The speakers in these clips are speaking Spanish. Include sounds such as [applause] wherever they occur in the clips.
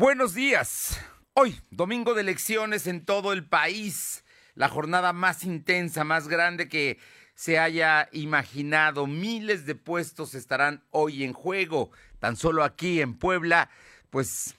Buenos días. Hoy, domingo de elecciones en todo el país. La jornada más intensa, más grande que se haya imaginado. Miles de puestos estarán hoy en juego. Tan solo aquí en Puebla, pues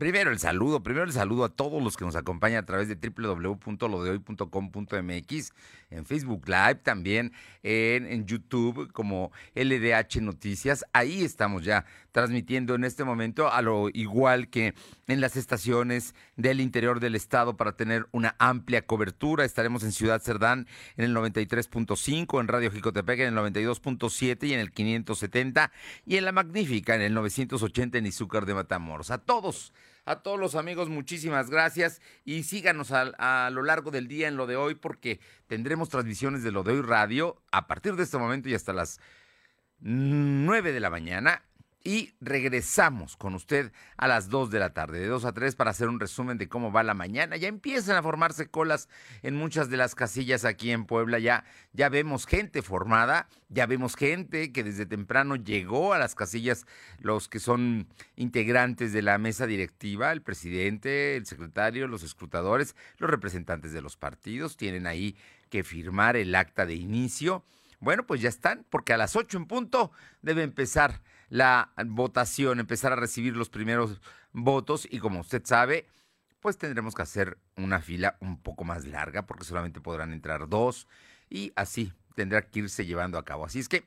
Primero el saludo, primero el saludo a todos los que nos acompañan a través de www.lodehoy.com.mx, en Facebook Live, también en, YouTube como LDH Noticias. Ahí estamos ya transmitiendo en este momento, a lo igual que en las estaciones del interior del estado para tener una amplia cobertura. Estaremos en Ciudad Cerdán en el 93.5, en Radio Jicotepec en el 92.7 y en el 570 y en La Magnífica en el 980 en Izúcar de Matamoros. A todos a todos los amigos, muchísimas gracias. Y síganos a, a, lo largo del día en lo de hoy porque tendremos transmisiones de lo de hoy radio a partir de este momento y hasta las 9 de la mañana y regresamos con usted a las 2 de la tarde, de 2 a 3 para hacer un resumen de cómo va la mañana. Ya empiezan a formarse colas en muchas de las casillas aquí en Puebla, ya, ya vemos gente formada, ya vemos gente que desde temprano llegó a las casillas, los que son integrantes de la mesa directiva, el presidente, el secretario, los escrutadores, los representantes de los partidos, tienen ahí que firmar el acta de inicio. Bueno, pues ya están, porque a las 8 en punto debe empezar la votación, empezar a recibir los primeros votos y como usted sabe, pues tendremos que hacer una fila un poco más larga porque solamente podrán entrar dos y así tendrá que irse llevando a cabo. Así es que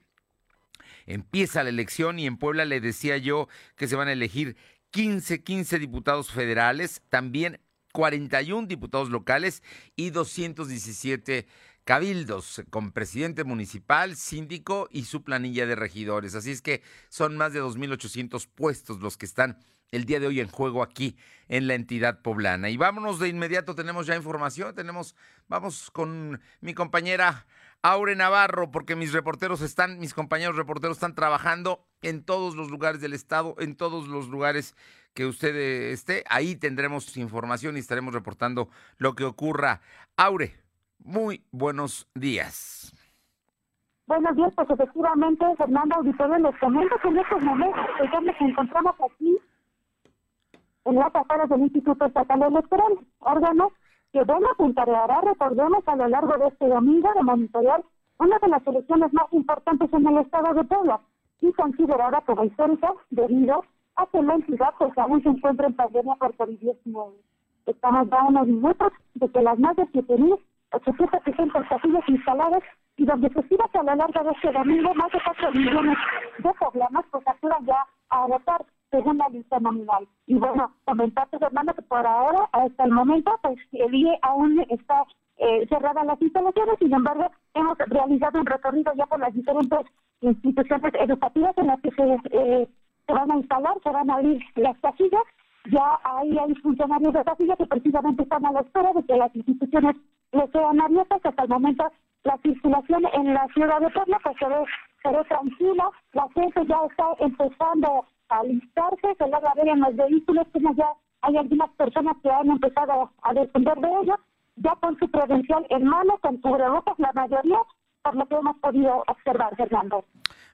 empieza la elección y en Puebla le decía yo que se van a elegir 15, 15 diputados federales, también 41 diputados locales y 217 cabildos con presidente municipal, síndico y su planilla de regidores. Así es que son más de 2.800 puestos los que están el día de hoy en juego aquí en la entidad poblana. Y vámonos de inmediato, tenemos ya información, tenemos, vamos con mi compañera Aure Navarro, porque mis reporteros están, mis compañeros reporteros están trabajando en todos los lugares del estado, en todos los lugares que usted eh, esté. Ahí tendremos información y estaremos reportando lo que ocurra. Aure, muy buenos días. Buenos días, pues efectivamente, Fernando Auditorio, les comento que en estos momentos pues, ya nos encontramos aquí en las afueras del Instituto Estatal Electoral, órgano que bueno, apuntará, recordemos, a lo largo de este domingo de monitorear una de las elecciones más importantes en el estado de Puebla y considerada como histórica debido a que la entidad pues aún se encuentra en pandemia por COVID-19. Estamos a unos minutos de que las más de 7.000 860 casillas instaladas y donde se estima que a lo largo de este domingo más de 4 millones de poblanos pues acudan ya a votar según la lista nominal. Y bueno, comentarte, Fernando, que por ahora, hasta el momento, pues el IE aún está eh, cerrada las instalaciones, sin embargo, hemos realizado un recorrido ya por las diferentes instituciones educativas en las que se, eh, se van a instalar, se van a abrir las casillas ya ahí hay funcionarios de casilla que precisamente están a la espera de que las instituciones sean abiertas. Hasta el momento la circulación en la ciudad de Puebla pues se ve, se ve tranquila, la gente ya está empezando a alistarse, se logra ver en los vehículos como ya hay algunas personas que han empezado a depender de ellos, ya con su credencial en mano, con cubrebocas, la mayoría, por lo que hemos podido observar, Fernando.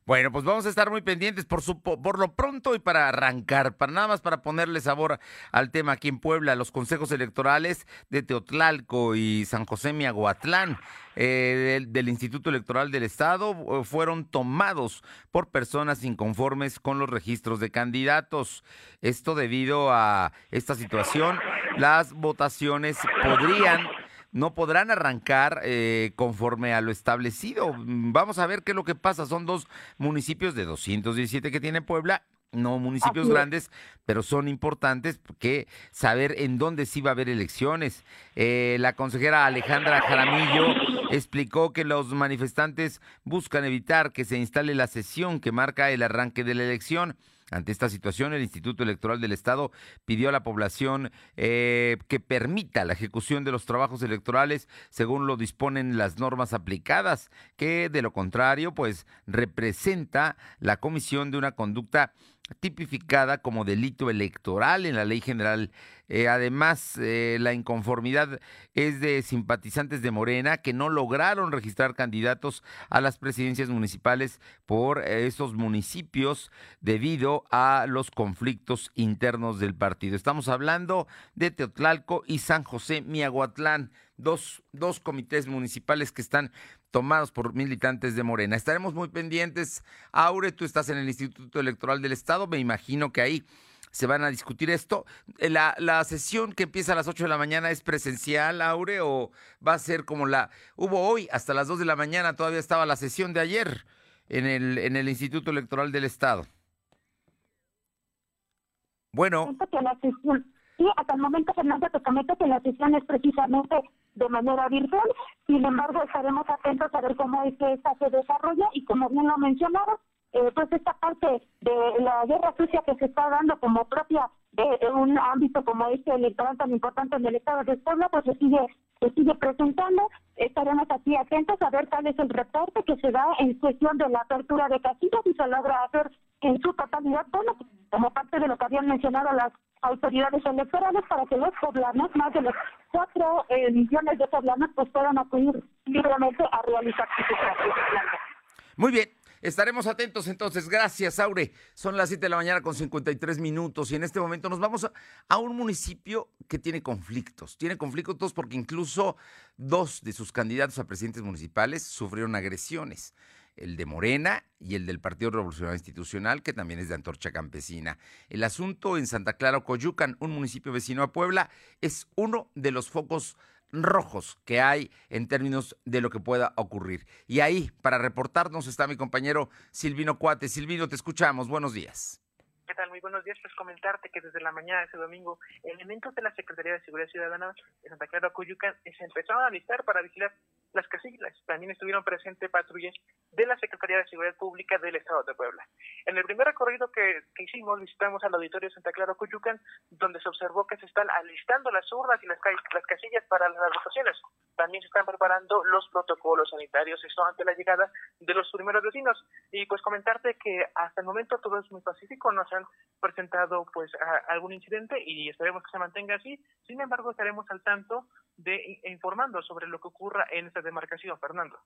Bueno, pues vamos a estar muy pendientes por, su, por lo pronto y para arrancar, para nada más para ponerle sabor al tema aquí en Puebla, los consejos electorales de Teotlalco y San José Miahuatlán eh, del, del, Instituto Electoral del Estado eh, fueron tomados por personas inconformes con los registros de candidatos. Esto debido a esta situación, las votaciones podrían no podrán arrancar eh, conforme a lo establecido. Vamos a ver qué es lo que pasa. Son dos municipios de 217 que tiene Puebla no municipios grandes, pero son importantes que saber en dónde sí va a haber elecciones. Eh, la consejera Alejandra Jaramillo explicó que los manifestantes buscan evitar que se instale la sesión que marca el arranque de la elección. Ante esta situación, el Instituto Electoral del Estado pidió a la población eh, que permita la ejecución de los trabajos electorales según lo disponen las normas aplicadas, que de lo contrario, pues representa la comisión de una conducta tipificada como delito electoral en la ley general. Eh, además, eh, la inconformidad es de simpatizantes de Morena que no lograron registrar candidatos a las presidencias municipales por esos municipios debido a los conflictos internos del partido. Estamos hablando de Teotlalco y San José Miahuatlán, dos, dos comités municipales que están tomados por militantes de Morena. Estaremos muy pendientes. Aure, tú estás en el Instituto Electoral del Estado, me imagino que ahí se van a discutir esto. Eh, la, la, sesión que empieza a las 8 de la mañana es presencial, Aure, o va a ser como la... Hubo hoy, hasta las 2 de la mañana, todavía estaba la sesión de ayer en el, en el Instituto Electoral del Estado. Bueno. Sí, hasta el momento, Fernando, te comento que la sesión es precisamente de manera virtual. Sin embargo, estaremos atentos a ver cómo es que esta se desarrolla y como bien lo mencionaron, eh, pues esta parte de la guerra sucia que se está dando como propia de, un ámbito como este electoral tan importante en el estado de Puebla, pues se sigue, sigue presentando. Estaremos aquí atentos a ver cuál es el reporte que se da en cuestión de la apertura de casillas y se logra hacer en su totalidad, bueno, como parte de lo que habían mencionado las autoridades electorales para que los poblanos, más de los cuatro eh, millones de poblanos, pues puedan acudir libremente a realizar sus Muy bien, Estaremos atentos entonces. Gracias, Aure. Son las 7 de la mañana con 53 minutos y en este momento nos vamos a, un municipio que tiene conflictos. Tiene conflictos porque incluso dos de sus candidatos a presidentes municipales sufrieron agresiones. El de Morena y el del Partido Revolucionario Institucional, que también es de Antorcha Campesina. El asunto en Santa Clara, Coyucan, un municipio vecino a Puebla, es uno de los focos rojos que hay en términos de lo que pueda ocurrir. Y ahí, para reportarnos, está mi compañero Silvino Cuate. Silvino, te escuchamos. Buenos días. ¿Qué tal? Muy buenos días. Pues comentarte que desde la mañana de ese domingo, elementos de la Secretaría de Seguridad Ciudadana de Santa Clara, Cuyucan, se empezaron a alistar para vigilar las casillas. También estuvieron presentes patrullas de la Secretaría de Seguridad Pública del Estado de Puebla. En el primer recorrido que, hicimos, visitamos al auditorio Santa Clara Cuyucan, donde se observó que se están alistando las urnas y las, las casillas para las votaciones. También se están preparando los protocolos sanitarios, esto ante la llegada de los primeros vecinos. Y pues comentarte que hasta el momento todo es muy pacífico, no se presentado pues algún incidente y esperemos que se mantenga así. Sin embargo, estaremos al tanto de informando sobre lo que ocurra en esta demarcación, Fernando.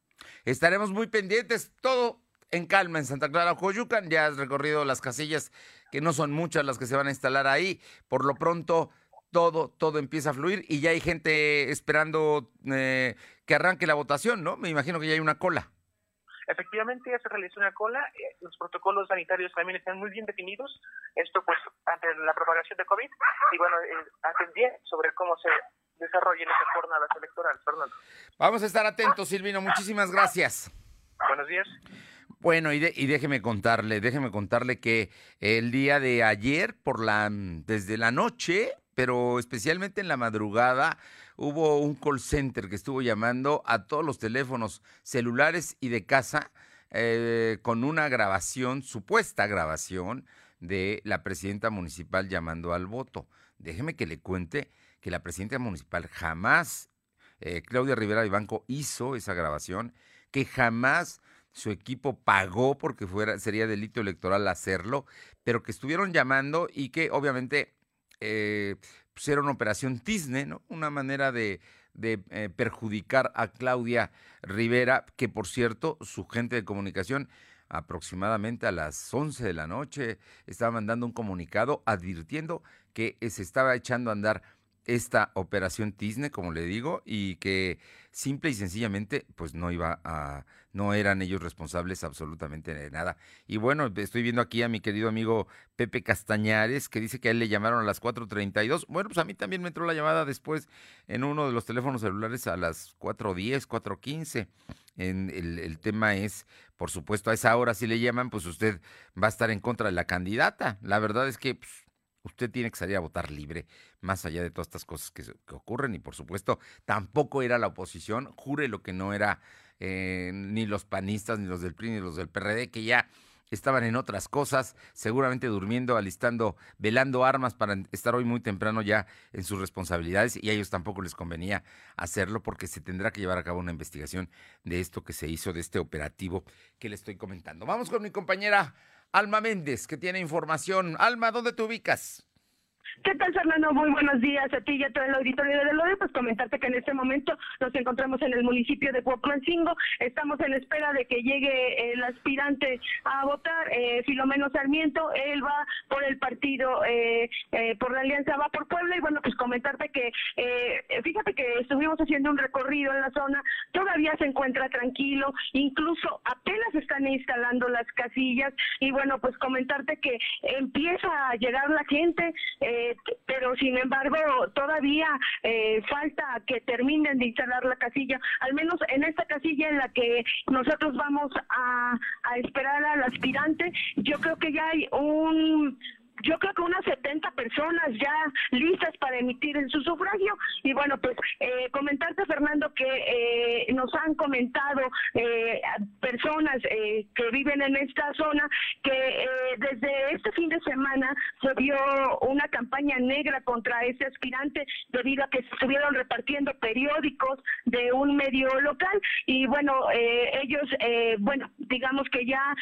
Estaremos muy pendientes, todo en calma en Santa Clara, Coyucan. Ya has recorrido las casillas, que no son muchas las que se van a instalar ahí. Por lo pronto, todo, todo empieza a fluir y ya hay gente esperando eh, que arranque la votación, ¿no? Me imagino que ya hay una cola. Efectivamente, ya se realizó una cola, eh, los protocolos sanitarios también están muy bien definidos, esto pues ante la propagación de COVID, y bueno, eh, sobre cómo se desarrollen esas jornadas electorales, Fernando. Vamos a estar atentos, Silvino. Muchísimas gracias. Buenos días. Bueno, y, y, déjeme contarle, déjeme contarle que el día de ayer, por la, desde la noche, pero especialmente en la madrugada, hubo un call center que estuvo llamando a todos los teléfonos celulares y de casa eh, con una grabación, supuesta grabación, de la presidenta municipal llamando al voto. Déjeme que le cuente que la presidenta municipal jamás, eh, Claudia Rivera Banco hizo esa grabación, que jamás su equipo pagó porque fuera, sería delito electoral hacerlo, pero que estuvieron llamando y que obviamente eh, era una operación tizne, ¿no? Una manera de, de eh, perjudicar a Claudia Rivera, que por cierto, su gente de comunicación aproximadamente a las 11 de la noche estaba mandando un comunicado advirtiendo que se estaba echando a andar esta operación Tisne, como le digo, y que simple y sencillamente, pues no iba a, no eran ellos responsables absolutamente de nada. Y bueno, estoy viendo aquí a mi querido amigo Pepe Castañares, que dice que a él le llamaron a las 4.32. Bueno, pues a mí también me entró la llamada después en uno de los teléfonos celulares a las 4.10, 4.15. En el, el tema es, por supuesto, a esa hora si le llaman, pues usted va a estar en contra de la candidata. La verdad es que pues, usted tiene que salir a votar libre, más allá de todas estas cosas que, ocurren. Y por supuesto, tampoco era la oposición, jure lo que no era eh, ni los panistas, ni los del PRI, ni los del PRD, que ya estaban en otras cosas, seguramente durmiendo, alistando, velando armas para estar hoy muy temprano ya en sus responsabilidades y a ellos tampoco les convenía hacerlo porque se tendrá que llevar a cabo una investigación de esto que se hizo, de este operativo que le estoy comentando. Vamos con mi compañera Alma Méndez, que tiene información. Alma, ¿dónde te ubicas? ¿Qué tal, Fernando? Muy buenos días a ti y a todo el auditorio de Lode. Pues comentarte que en este momento nos encontramos en el municipio de Cuauhtlancingo. Estamos en espera de que llegue el aspirante a votar, eh, Filomeno Sarmiento. Él va por el partido, eh, eh, por la Alianza Va por Puebla. Y bueno, pues comentarte que, eh, fíjate que estuvimos haciendo un recorrido en la zona. Todavía se encuentra tranquilo. Incluso apenas están instalando las casillas. Y bueno, pues comentarte que empieza a llegar la gente. Eh, pero sin embargo todavía eh, falta que terminen de instalar la casilla, al menos en esta casilla en la que nosotros vamos a, a esperar al aspirante, yo creo que ya hay un yo creo que unas 70 personas ya listas para emitir en su sufragio. Y bueno, pues eh, comentarte, Fernando, que eh, nos han comentado eh, personas eh, que viven en esta zona que eh, desde este fin de semana se vio una campaña negra contra ese aspirante debido a que estuvieron repartiendo periódicos de un medio local y bueno, eh, ellos, bueno, digamos que ya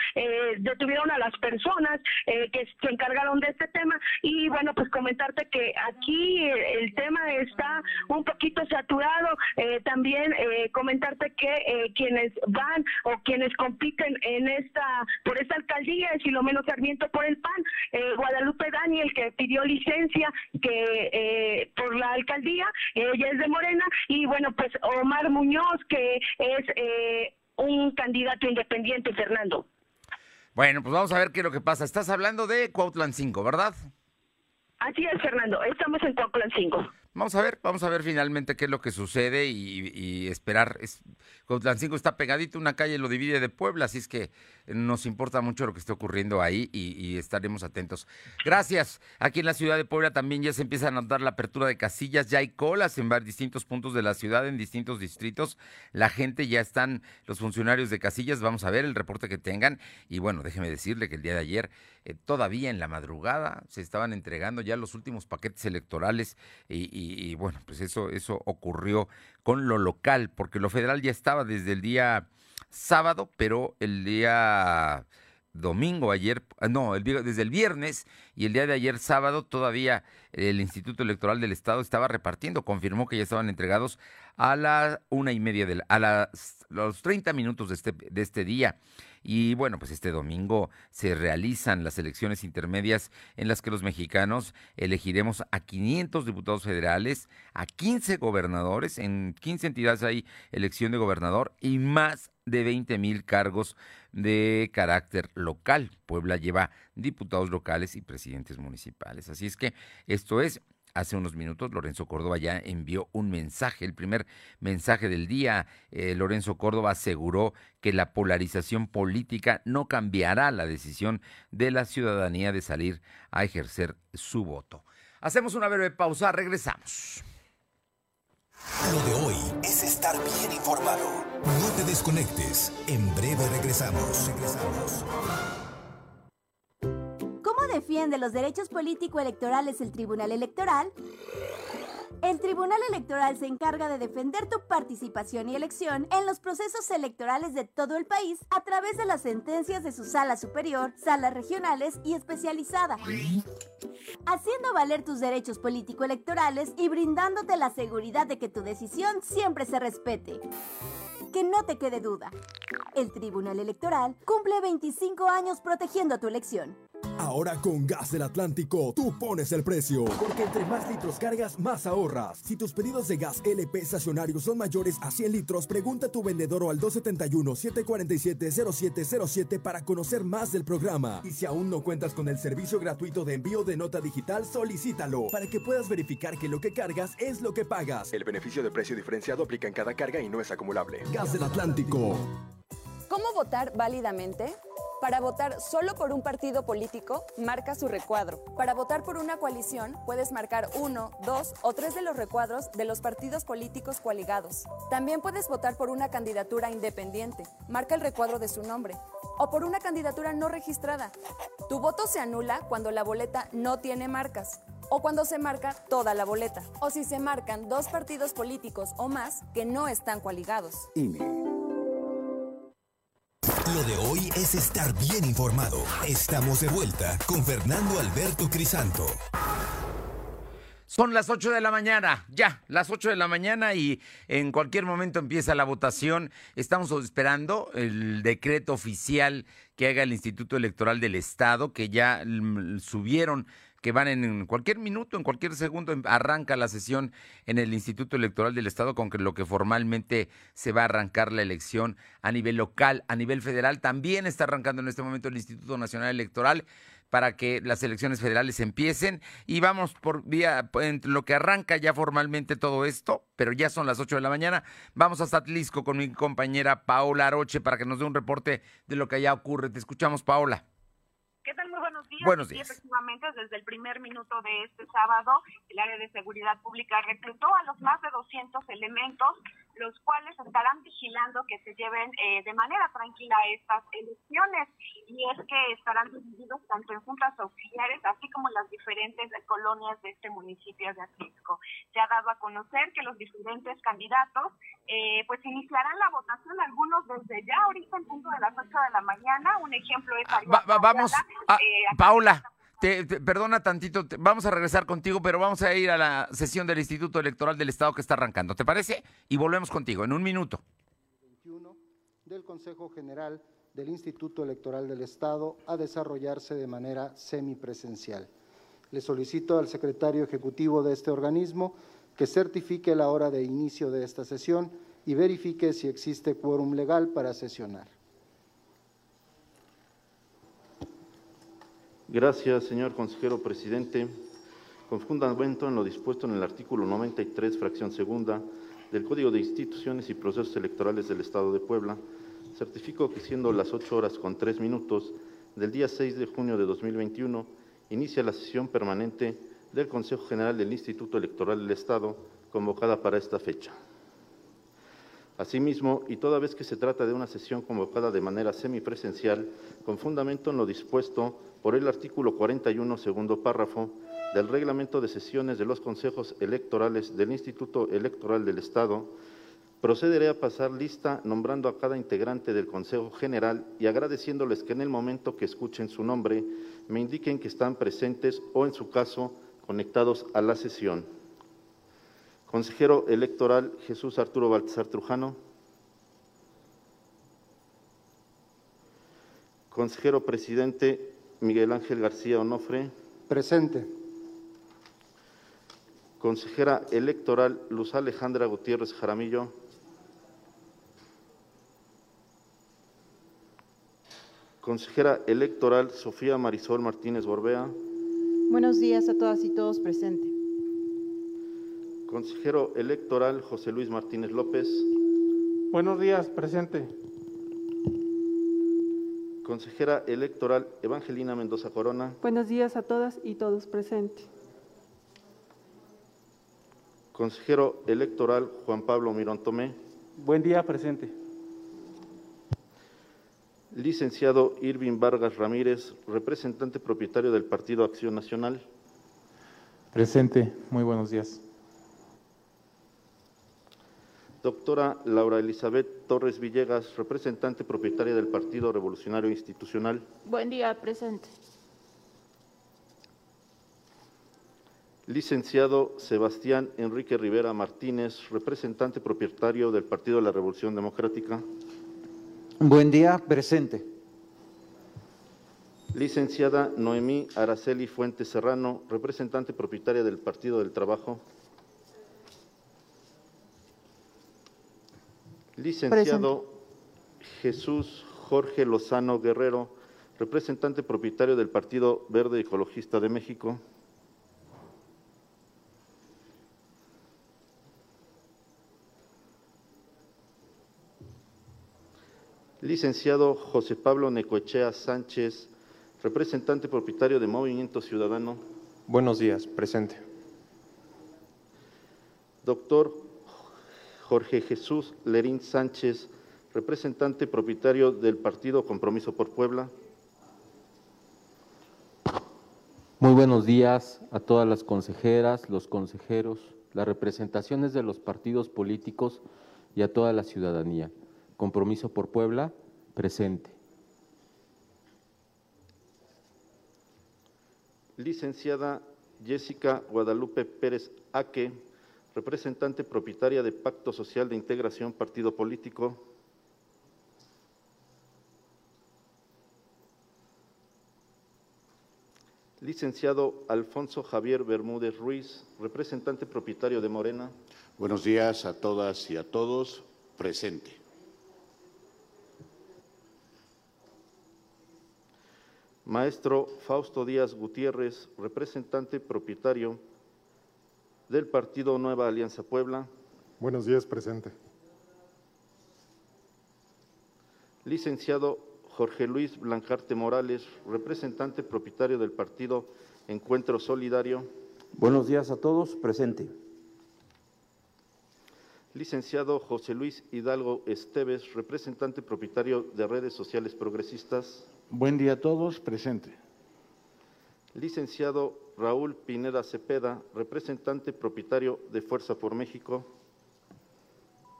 detuvieron a las personas que se encargaron de este tema y bueno, pues comentarte que aquí el tema está un poquito saturado, eh, también eh, comentarte que eh, quienes van o quienes compiten en esta, por esta alcaldía es Filomeno Sarmiento por el PAN, eh, Guadalupe Daniel que pidió licencia que eh, por la alcaldía, ella es de Morena y bueno, pues Omar Muñoz que es un candidato independiente, Fernando. Bueno, pues vamos a ver qué es lo que pasa. Estás hablando de Cuautlan 5, ¿verdad? Así es, Fernando. Estamos en Cuauhtlan 5. Vamos a ver, vamos a ver finalmente qué es lo que sucede y, y esperar. Es, Cuautlancingo está pegadito, una calle lo divide de Puebla, así es que nos importa mucho lo que esté ocurriendo ahí y, estaremos atentos. Gracias. Aquí en la ciudad de Puebla también ya se empieza a notar la apertura de casillas, ya hay colas en distintos puntos de la ciudad, en distintos distritos. La gente ya están, los funcionarios de casillas, vamos a ver el reporte que tengan. Y bueno, déjeme decirle que el día de ayer, eh, todavía en la madrugada, se estaban entregando ya los últimos paquetes electorales y, y, y bueno, pues eso, eso ocurrió con lo local, porque lo federal ya estaba desde el día sábado, pero el día domingo, ayer, no, el, desde el viernes y el día de ayer sábado todavía el Instituto Electoral del Estado estaba repartiendo, confirmó que ya estaban entregados a la una y media, de la, a las, los 30 minutos de este, de este día. Y bueno, pues este domingo se realizan las elecciones intermedias en las que los mexicanos elegiremos a 500 diputados federales, a 15 gobernadores, en 15 entidades hay elección de gobernador y más de 20 mil cargos de carácter local. Puebla lleva diputados locales y presidentes municipales. Así es que esto es Hace unos minutos Lorenzo Córdoba ya envió un mensaje, el primer mensaje del día. Eh, Lorenzo Córdoba aseguró que la polarización política no cambiará la decisión de la ciudadanía de salir a ejercer su voto. Hacemos una breve pausa, regresamos. Lo de hoy es estar bien informado. No te desconectes. En breve regresamos. Regresamos. ¿Cómo defiende los derechos político-electorales el Tribunal Electoral? El Tribunal Electoral se encarga de defender tu participación y elección en los procesos electorales de todo el país a través de las sentencias de su sala superior, salas regionales y especializada, haciendo valer tus derechos político-electorales y brindándote la seguridad de que tu decisión siempre se respete. Que no te quede duda. El Tribunal Electoral cumple 25 años protegiendo tu elección. Ahora con Gas del Atlántico, tú pones el precio. Porque entre más litros cargas, más ahorras. Si tus pedidos de gas LP estacionarios son mayores a 100 litros, pregunta a tu vendedor o al 271-747-0707 para conocer más del programa. Y si aún no cuentas con el servicio gratuito de envío de nota digital, solicítalo para que puedas verificar que lo que cargas es lo que pagas. El beneficio de precio diferenciado aplica en cada carga y no es acumulable. Gas del Atlántico. ¿Cómo votar válidamente? Para votar solo por un partido político, marca su recuadro. Para votar por una coalición, puedes marcar uno, dos o tres de los recuadros de los partidos políticos coaligados. También puedes votar por una candidatura independiente. Marca el recuadro de su nombre. O por una candidatura no registrada. Tu voto se anula cuando la boleta no tiene marcas o cuando se marca toda la boleta, o si se marcan dos partidos políticos o más que no están coaligados. INE. Lo de hoy es estar bien informado. Estamos de vuelta con Fernando Alberto Crisanto. Son las 8 de la mañana, ya, las 8 de la mañana y en cualquier momento empieza la votación. Estamos esperando el decreto oficial que haga el Instituto Electoral del Estado, que ya mm, subieron que van en cualquier minuto, en cualquier segundo, em, arranca la sesión en el Instituto Electoral del Estado con lo que formalmente se va a arrancar la elección a nivel local, a nivel federal. También está arrancando en este momento el Instituto Nacional Electoral para que las elecciones federales empiecen y vamos por vía en lo que arranca ya formalmente todo esto, pero ya son las 8 de la mañana. Vamos a Atlisco con mi compañera Paola Aroche para que nos dé un reporte de lo que allá ocurre. Te escuchamos, Paola. ¿Qué tal? Muy buenos días. Buenos días. Y efectivamente, desde el primer minuto de este sábado, el área de seguridad pública reclutó a los más de 200 elementos los cuales estarán vigilando que se lleven eh, de manera tranquila estas elecciones y es que estarán divididos tanto en juntas auxiliares así como en las diferentes colonias de este municipio de Atlisco. Se ha dado a conocer que los diferentes candidatos eh, pues iniciarán la votación, algunos desde ya ahorita en punto de las 8 de la mañana. Un ejemplo es... vamos, a, eh, Paula. Te, perdona tantito, vamos a regresar contigo, pero vamos a ir a la sesión del Instituto Electoral del Estado que está arrancando. ¿Te parece? Y volvemos contigo en un minuto. 21 del Consejo General del Instituto Electoral del Estado a desarrollarse de manera semipresencial. Le solicito al secretario ejecutivo de este organismo que certifique la hora de inicio de esta sesión y verifique si existe quórum legal para sesionar. Gracias, señor consejero presidente. Con fundamento en lo dispuesto en el artículo 93, fracción segunda, del Código de Instituciones y Procesos Electorales del Estado de Puebla, certifico que siendo las 8 horas con 3 minutos del día 6 de junio de 2021, inicia la sesión permanente del Consejo General del Instituto Electoral del Estado, convocada para esta fecha. Asimismo, y toda vez que se trata de una sesión convocada de manera semipresencial, con fundamento en lo dispuesto por el artículo 41, segundo párrafo, del reglamento de sesiones de los consejos electorales del Instituto Electoral del Estado, procederé a pasar lista nombrando a cada integrante del Consejo General y agradeciéndoles que en el momento que escuchen su nombre me indiquen que están presentes o, en su caso, conectados a la sesión. Consejero electoral Jesús Arturo Baltasar Trujano. Consejero presidente Miguel Ángel García Onofre. Presente. Consejera electoral Luz Alejandra Gutiérrez Jaramillo. Consejera electoral Sofía Marisol Martínez Borbea. Buenos días a todas y todos presentes. Consejero electoral José Luis Martínez López. Buenos días, presente. Consejera electoral Evangelina Mendoza Corona. Buenos días a todas y todos presentes. Consejero electoral Juan Pablo Mirón Tomé. Buen día, presente. Licenciado Irving Vargas Ramírez, representante propietario del Partido Acción Nacional. Presente, muy buenos días. Doctora Laura Elizabeth Torres Villegas, representante propietaria del Partido Revolucionario Institucional. Buen día, presente. Licenciado Sebastián Enrique Rivera Martínez, representante propietario del Partido de la Revolución Democrática. Buen día, presente. Licenciada Noemí Araceli Fuentes Serrano, representante propietaria del Partido del Trabajo. Licenciado Jesús Jorge Lozano Guerrero, representante propietario del Partido Verde Ecologista de México. Licenciado José Pablo Necoechea Sánchez, representante propietario de Movimiento Ciudadano. Buenos días, presente. Doctor Jorge Jesús Lerín Sánchez, representante propietario del partido Compromiso por Puebla. Muy buenos días a todas las consejeras, los consejeros, las representaciones de los partidos políticos y a toda la ciudadanía. Compromiso por Puebla, presente. Licenciada Jessica Guadalupe Pérez Aque, representante propietaria de Pacto Social de Integración Partido Político. Licenciado Alfonso Javier Bermúdez Ruiz, representante propietario de Morena. Buenos días a todas y a todos. Presente. Maestro Fausto Díaz Gutiérrez, representante propietario del Partido Nueva Alianza Puebla. Buenos días, presente. Licenciado Jorge Luis Blancarte Morales, representante propietario del Partido Encuentro Solidario. Buenos días a todos, presente. Licenciado José Luis Hidalgo Esteves, representante propietario de Redes Sociales Progresistas. Buen día a todos, presente. Licenciado Raúl Pineda Cepeda, representante propietario de Fuerza por México.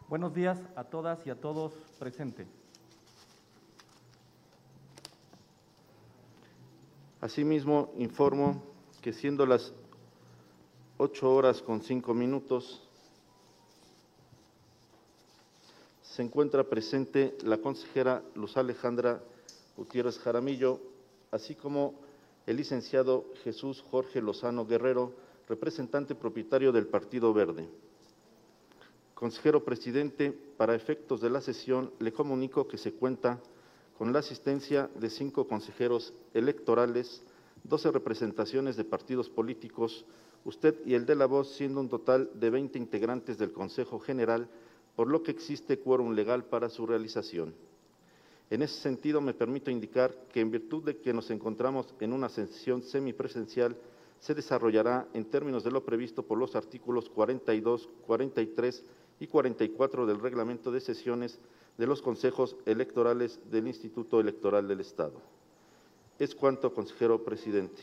Buenos días a todas y a todos, presente. Asimismo, informo que siendo las ocho horas con cinco minutos, se encuentra presente la consejera Luz Alejandra Gutiérrez Jaramillo, así como el licenciado Jesús Jorge Lozano Guerrero, representante propietario del Partido Verde. Consejero presidente, para efectos de la sesión, le comunico que se cuenta con la asistencia de cinco consejeros electorales, doce representaciones de partidos políticos, usted y el de la voz, siendo un total de 20 integrantes del Consejo General, por lo que existe quórum legal para su realización. En ese sentido, me permito indicar que en virtud de que nos encontramos en una sesión semipresencial, se desarrollará en términos de lo previsto por los artículos 42, 43 y 44 del reglamento de sesiones de los consejos electorales del Instituto Electoral del Estado. Es cuanto, consejero presidente.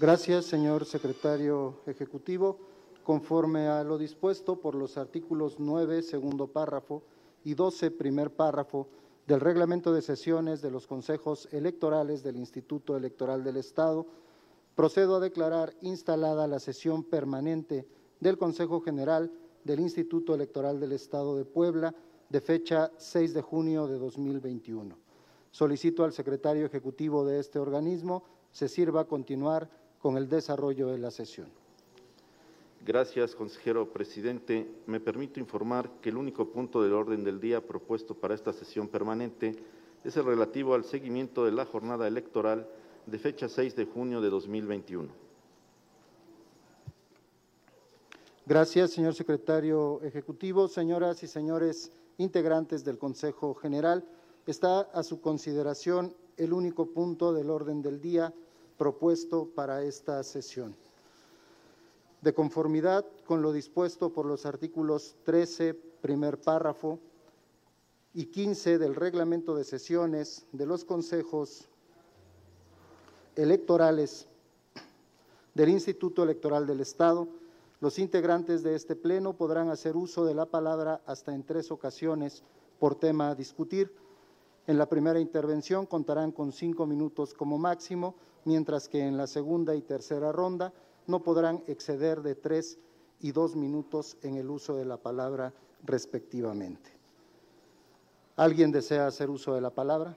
Gracias, señor secretario ejecutivo. Conforme a lo dispuesto por los artículos 9, segundo párrafo, y 12, primer párrafo, del reglamento de sesiones de los consejos electorales del Instituto Electoral del Estado, procedo a declarar instalada la sesión permanente del Consejo General del Instituto Electoral del Estado de Puebla de fecha 6 de junio de 2021. Solicito al secretario ejecutivo de este organismo se sirva a continuar con el desarrollo de la sesión. Gracias, consejero presidente. Me permito informar que el único punto del orden del día propuesto para esta sesión permanente es el relativo al seguimiento de la jornada electoral de fecha 6 de junio de 2021. Gracias, señor secretario ejecutivo. Señoras y señores integrantes del Consejo General, está a su consideración el único punto del orden del día propuesto para esta sesión. De conformidad con lo dispuesto por los artículos 13, primer párrafo, y 15 del reglamento de sesiones de los consejos electorales del Instituto Electoral del Estado, los integrantes de este Pleno podrán hacer uso de la palabra hasta en tres ocasiones por tema a discutir. En la primera intervención contarán con cinco minutos como máximo, mientras que en la segunda y tercera ronda no podrán exceder de tres y dos minutos en el uso de la palabra respectivamente. ¿Alguien desea hacer uso de la palabra?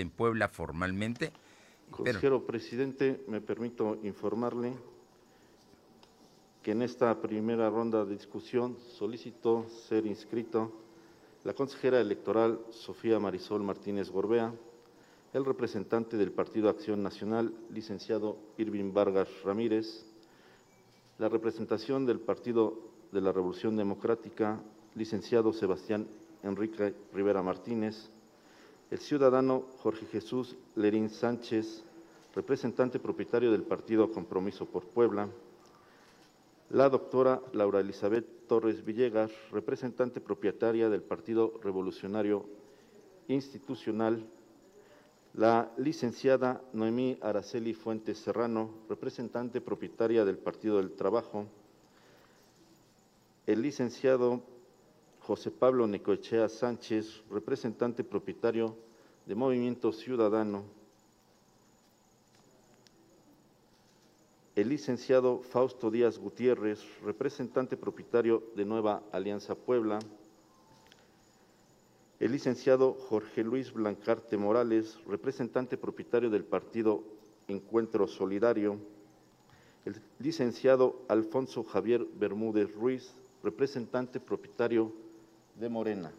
En Puebla formalmente. Consejero presidente, me permito informarle que en esta primera ronda de discusión solicitó ser inscrito la consejera electoral Sofía Marisol Martínez Gorbea, el representante del Partido Acción Nacional, licenciado Irving Vargas Ramírez, la representación del Partido de la Revolución Democrática, licenciado Sebastián Enrique Rivera Martínez, el ciudadano Jorge Jesús Lerín Sánchez, representante propietario del partido Compromiso por Puebla, la doctora Laura Elizabeth Torres Villegas, representante propietaria del Partido Revolucionario Institucional, la licenciada Noemí Araceli Fuentes Serrano, representante propietaria del Partido del Trabajo, el licenciado José Pablo Necochea Sánchez, representante propietario de Movimiento Ciudadano, el licenciado Fausto Díaz Gutiérrez, representante propietario de Nueva Alianza Puebla, el licenciado Jorge Luis Blancarte Morales, representante propietario del partido Encuentro Solidario, el licenciado Alfonso Javier Bermúdez Ruiz, representante propietario de Morena.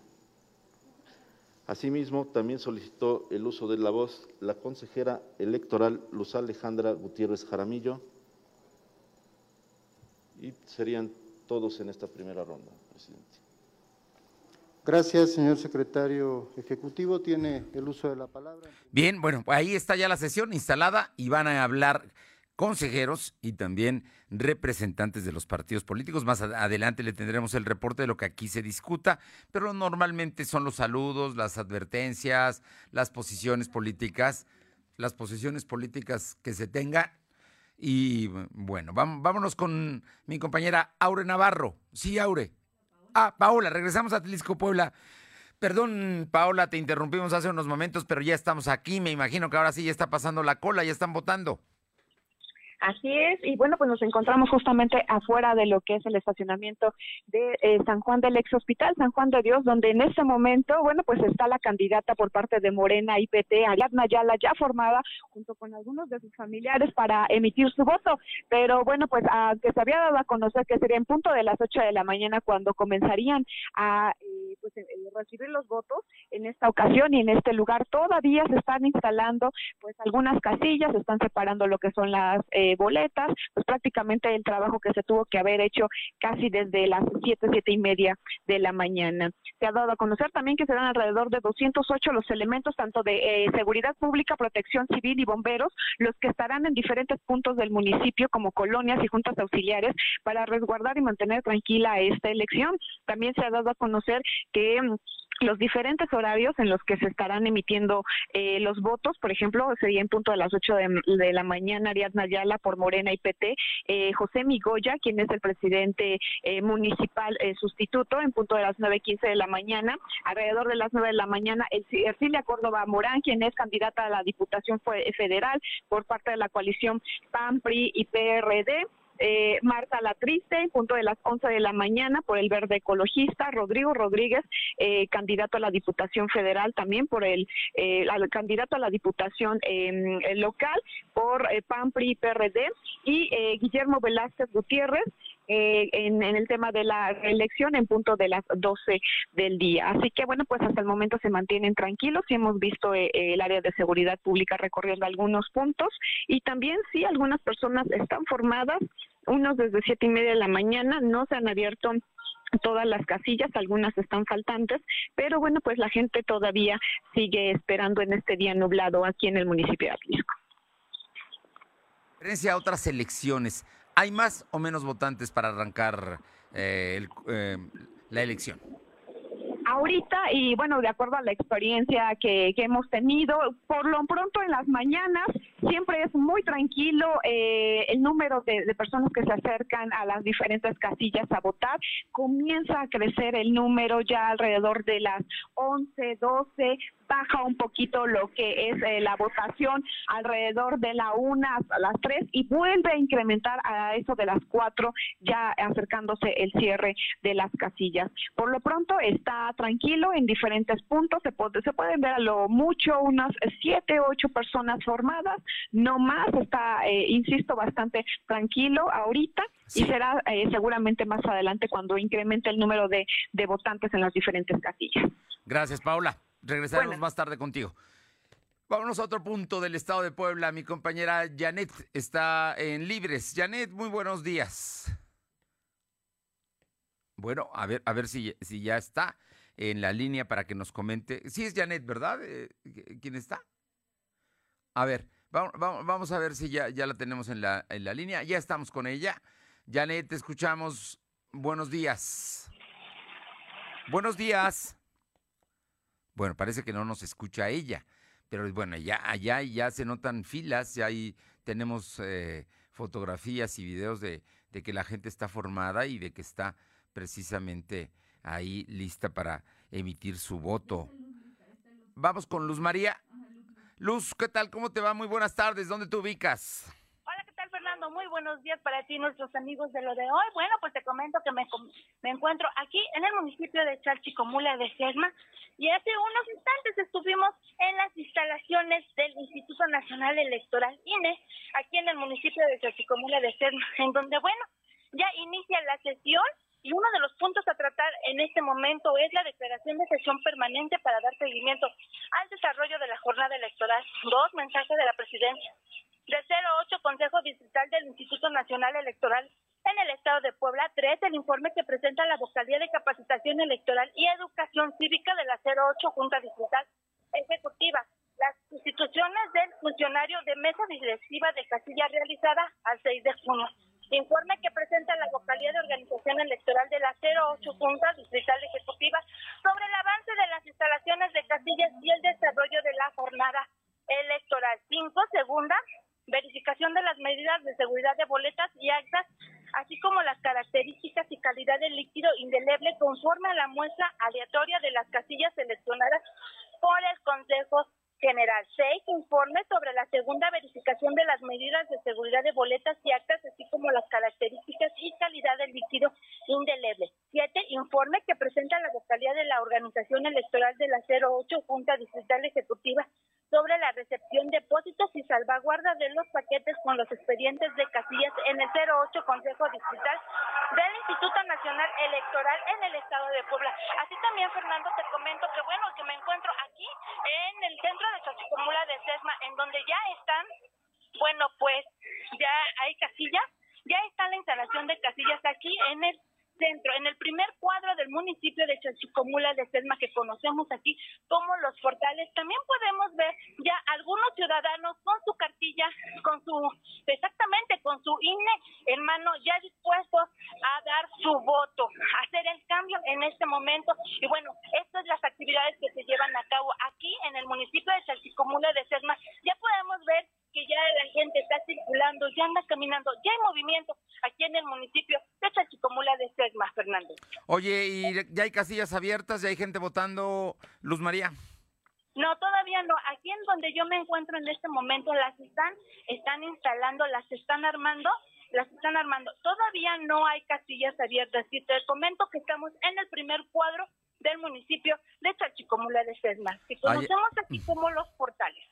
Asimismo, también solicitó el uso de la voz la consejera electoral Luz Alejandra Gutiérrez Jaramillo y serían todos en esta primera ronda, presidente. Gracias, señor secretario ejecutivo. Tiene el uso de la palabra. Bien, bueno, ahí está ya la sesión instalada y van a hablar consejeros y también representantes de los partidos políticos. Más adelante le tendremos el reporte de lo que aquí se discuta, pero normalmente son los saludos, las advertencias, las posiciones políticas, las posiciones políticas que se tengan. Y bueno, vámonos con mi compañera Aure Navarro. Sí, Aure. Ah, Paola, regresamos a Tlisco, Puebla. Perdón, Paola, te interrumpimos hace unos momentos, pero ya estamos aquí. Me imagino que ahora sí ya está pasando la cola, ya están votando. Así es, y bueno, pues nos encontramos justamente afuera de lo que es el estacionamiento de eh, San Juan del Ex Hospital, San Juan de Dios, donde en este momento, bueno, pues está la candidata por parte de Morena IPT, Ariadna Yala, ya formada junto con algunos de sus familiares para emitir su voto. Pero bueno, pues aunque se había dado a conocer que sería en punto de las 8 de la mañana cuando comenzarían a eh, pues, eh, recibir los votos, en esta ocasión y en este lugar todavía se están instalando pues algunas casillas, se están separando lo que son las boletas, pues prácticamente el trabajo que se tuvo que haber hecho casi desde las siete, siete y media de la mañana. Se ha dado a conocer también que serán alrededor de 208 los elementos, tanto de eh, seguridad pública, protección civil y bomberos, los que estarán en diferentes puntos del municipio como colonias y juntas auxiliares para resguardar y mantener tranquila esta elección. También se ha dado a conocer que los diferentes horarios en los que se estarán emitiendo eh, los votos, por ejemplo, sería en punto de las 8 de, la mañana Ariadna Ayala por Morena y PT, eh, José Migoya, quien es el presidente eh, municipal sustituto, en punto de las 9.15 de la mañana, alrededor de las 9 de la mañana, Ercilia Córdoba Morán, quien es candidata a la Diputación Federal por parte de la coalición PAN, PRI y PRD, eh, Marta La Triste, punto de las 11 de la mañana, por el Verde Ecologista, Rodrigo Rodríguez, eh, candidato a la Diputación Federal, también por el, eh, candidato a la Diputación em, local, por PAN, PRI, PRD, y Guillermo Velázquez Gutiérrez, en, el tema de la reelección en punto de las 12 del día. Así que bueno, pues hasta el momento se mantienen tranquilos y hemos visto el área de seguridad pública recorriendo algunos puntos y también sí algunas personas están formadas unos desde siete y media de la mañana, no se han abierto todas las casillas, algunas están faltantes, pero bueno, pues la gente todavía sigue esperando en este día nublado aquí en el municipio de Atlisco. Referencia a otras elecciones, ¿hay más o menos votantes para arrancar eh, eh, la elección? ahorita y bueno, de acuerdo a la experiencia que, hemos tenido, por lo pronto en las mañanas siempre es muy tranquilo eh, el número de, de, personas que se acercan a las diferentes casillas a votar. Comienza a crecer el número ya alrededor de las 11, 12, baja un poquito lo que es eh, la votación alrededor de la una hasta las tres y vuelve a incrementar a eso de las cuatro ya acercándose el cierre de las casillas. Por lo pronto está tranquilo en diferentes puntos, se, puede, se pueden ver a lo mucho unas siete, ocho personas formadas, no más, está, eh, insisto, bastante tranquilo ahorita y será eh, seguramente más adelante cuando incremente el número de, de votantes en las diferentes casillas. Gracias, Paula. Regresaremos más tarde contigo. Vámonos a otro punto del estado de Puebla. Mi compañera Janet está en Libres. Janet, muy buenos días. Bueno, a ver, a ver si, si ya está en la línea para que nos comente. Sí es Janet, ¿verdad? Eh, ¿Quién está? A ver, vamos, vamos, a ver si ya, ya la tenemos en la, en la línea. Ya estamos con ella. Janet, te escuchamos. Buenos días. Buenos días. Bueno, parece que no nos escucha ella, pero bueno, ya allá ya se notan filas, ya ahí tenemos eh, fotografías y videos de, de que la gente está formada y de que está precisamente ahí lista para emitir su voto. Vamos con Luz María. Luz, ¿qué tal? ¿Cómo te va? Muy buenas tardes. ¿Dónde te ubicas? Hola, ¿qué tal, Fernando? Muy buenos días para ti, nuestros amigos de lo de hoy. Bueno, pues te comento que me, encuentro aquí en el municipio de Chalchicomula de Sesma y hace unos instantes estuvimos en las instalaciones del Instituto Nacional Electoral INE, aquí en el municipio de Chalchicomula de Sesma, en donde, bueno, ya inicia la sesión y uno de los puntos a tratar en este momento es la declaración de sesión permanente para dar seguimiento al desarrollo de la jornada electoral. Dos, mensajes de la presidencia. De 08, Consejo Distrital del Instituto Nacional Electoral en el Estado de Puebla. Tres, el informe que presenta la Vocalía de Capacitación Electoral y Educación Cívica de la 08 Junta Distrital Ejecutiva. Las instituciones del funcionario de mesa directiva de casilla realizada al 6 de junio. Informe que presenta la vocalía de organización electoral de la 08 Junta Distrital Ejecutiva sobre el avance de las instalaciones de casillas y el desarrollo de la jornada electoral. Cinco, segunda, verificación de las medidas de seguridad de boletas y actas, así como las características y calidad del líquido indeleble conforme a la muestra aleatoria de las casillas seleccionadas por el Consejo General 6, informe sobre la segunda verificación de las medidas de seguridad de boletas y actas, así como las características y calidad del líquido indeleble. 7, informe que presenta la vocalía de la Organización Electoral de la 08 Junta Distrital Ejecutiva sobre la recepción, depósitos y salvaguarda de los paquetes con los expedientes de casillas en el 08 Consejo Distrital del Instituto Nacional Electoral en el Estado de Puebla. Así también, Fernando, te comento que bueno, que me encuentro aquí en el centro de Xochicomula de Sesma, en donde ya están, bueno, pues ya hay casillas, ya está la instalación de casillas aquí en el centro, en el primer cuadro del municipio de Chachicomula de Sesma que conocemos aquí como los portales, también podemos ver ya algunos ciudadanos con su cartilla, con su, exactamente, con su INE en mano, ya dispuestos a dar su voto, a hacer el cambio en este momento. Y bueno, estas son las actividades que se llevan a cabo aquí en el municipio de Chachicomula de Sesma. Ya podemos ver que ya la gente está circulando, ya anda caminando, ya hay movimiento aquí en el municipio de Chachicomula de Sesma, Fernando. Oye, ¿y ya hay casillas abiertas? ¿Ya hay gente votando, Luz María? No, todavía no. Aquí en donde yo me encuentro en este momento, las están, están instalando, las están armando, las están armando. Todavía no hay casillas abiertas. Y te comento que estamos en el primer cuadro del municipio de Chachicomula de Sesma, que conocemos aquí como los portales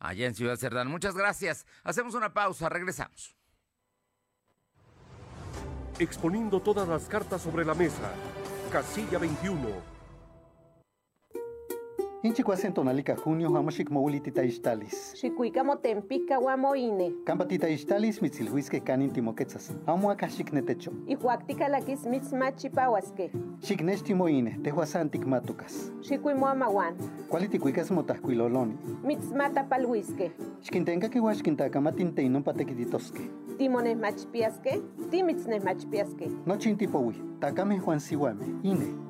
allá en Ciudad Cerdán. Muchas gracias. Hacemos una pausa, regresamos. Exponiendo todas las cartas sobre la mesa. Casilla 21. Inchicuasen tonalica junio hamoshik moulitita istalis. Xikuika motempica guamoine. Campatita istalis mitzilhuisque canin timoquetzas. Amo akashik netecho. Ihuactica laquis mitzmachipahuasque. Xiknechtimoine, tehuasantic matucas. Xikuimoamahuan. Cualiticuicas motascuiloloni. Mitzmatapalhuisque. Xquintenca que huaxquintacamatin non patequititosque. Timones machpiasque. Timitznes machpiasque. Nochintipohui. Takame Juan Sihuame. Ine.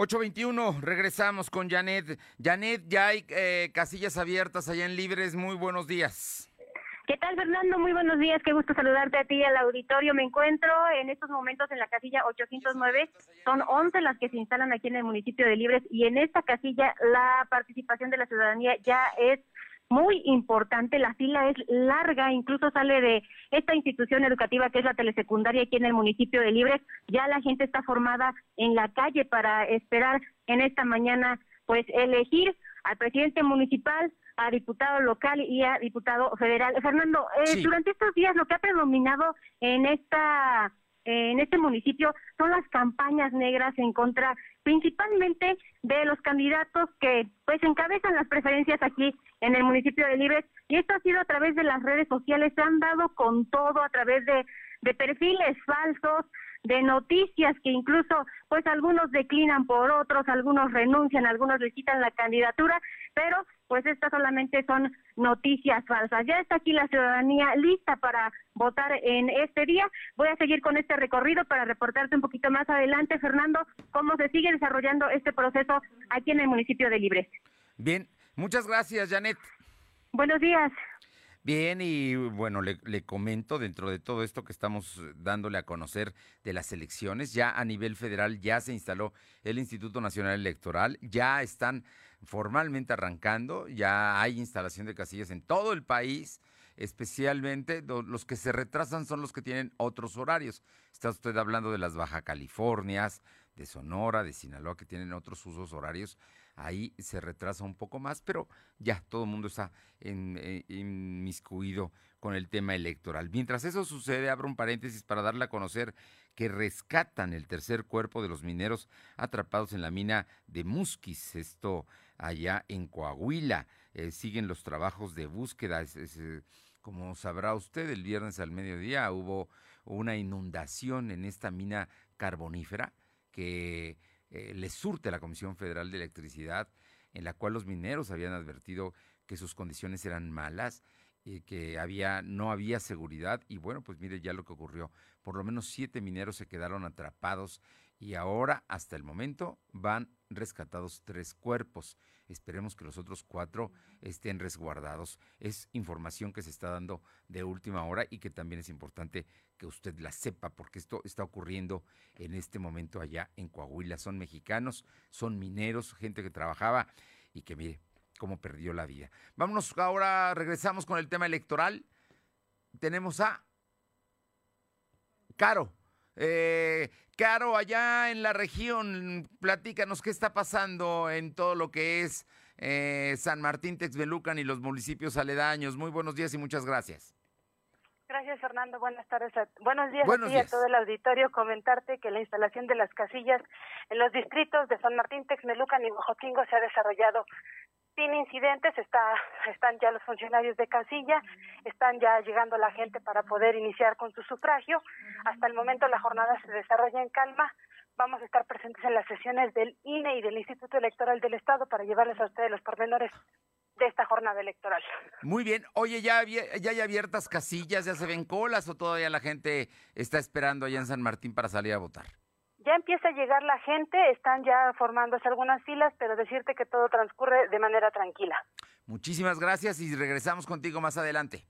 821, regresamos con Janet. Janet, ya hay eh, casillas abiertas allá en Libres. Muy buenos días. ¿Qué tal, Fernando? Muy buenos días. Qué gusto saludarte a ti y al auditorio. Me encuentro en estos momentos en la casilla 809. Son 11 las que se instalan aquí en el municipio de Libres y en esta casilla la participación de la ciudadanía ya es muy importante, la fila es larga, incluso sale de esta institución educativa que es la telesecundaria aquí en el municipio de Libres, ya la gente está formada en la calle para esperar en esta mañana pues elegir al presidente municipal, a diputado local y a diputado federal. Fernando, eh, durante estos días lo que ha predominado en esta en este municipio son las campañas negras en contra principalmente de los candidatos que pues encabezan las preferencias aquí en el municipio de Libres. Y esto ha sido a través de las redes sociales, se han dado con todo a través de, de perfiles falsos, de noticias que incluso pues algunos declinan por otros, algunos renuncian, algunos le quitan la candidatura, pero pues estas solamente son noticias falsas. Ya está aquí la ciudadanía lista para votar en este día. Voy a seguir con este recorrido para reportarte un poquito más adelante, Fernando, cómo se sigue desarrollando este proceso aquí en el municipio de Libres. Bien, muchas gracias, Janet. Buenos días. Bien, y bueno, le, le, comento dentro de todo esto que estamos dándole a conocer de las elecciones, ya a nivel federal ya se instaló el Instituto Nacional Electoral, ya están formalmente arrancando, ya hay instalación de casillas en todo el país, especialmente los que se retrasan son los que tienen otros horarios. Está usted hablando de las Baja Californias, de Sonora, de Sinaloa, que tienen otros usos horarios ahí se retrasa un poco más, pero ya todo el mundo está eh, inmiscuido con el tema electoral. Mientras eso sucede, abro un paréntesis para darle a conocer que rescatan el tercer cuerpo de los mineros atrapados en la mina de Musquis, esto allá en Coahuila. Eh, siguen los trabajos de búsqueda. Eh, como sabrá usted, el viernes al mediodía hubo una inundación en esta mina carbonífera que eh, le surte la Comisión Federal de Electricidad, en la cual los mineros habían advertido que sus condiciones eran malas, y que había, no había seguridad. Y bueno, pues mire ya lo que ocurrió. Por lo menos siete mineros se quedaron atrapados y ahora, hasta el momento, van rescatados tres cuerpos. Esperemos que los otros cuatro estén resguardados. Es información que se está dando de última hora y que también es importante que usted la sepa, porque esto está ocurriendo en este momento allá en Coahuila. Son mexicanos, son mineros, gente que trabajaba y que mire cómo perdió la vida. Vámonos ahora, regresamos con el tema electoral. Tenemos a Caro. Eh, Caro, allá en la región, platícanos qué está pasando en todo lo que es eh, San Martín, Texbelucan y los municipios aledaños. Muy buenos días y muchas gracias. Gracias, Fernando. Buenas tardes. buenos días a ti y a todo el auditorio. Comentarte que la instalación de las casillas en los distritos de San Martín, Texmelucan y Huejotzingo se ha desarrollado sin incidentes. Está, están ya los funcionarios de casilla, están ya llegando la gente para poder iniciar con su sufragio. Hasta el momento la jornada se desarrolla en calma. Vamos a estar presentes en las sesiones del INE y del Instituto Electoral del Estado para llevarles a ustedes los pormenores de esta jornada electoral. Muy bien. Oye, ¿ya, ¿ya hay abiertas casillas? ¿Ya se ven colas o todavía la gente está esperando allá en San Martín para salir a votar? Ya empieza a llegar la gente, están ya formándose algunas filas, pero decirte que todo transcurre de manera tranquila. Muchísimas gracias y regresamos contigo más adelante.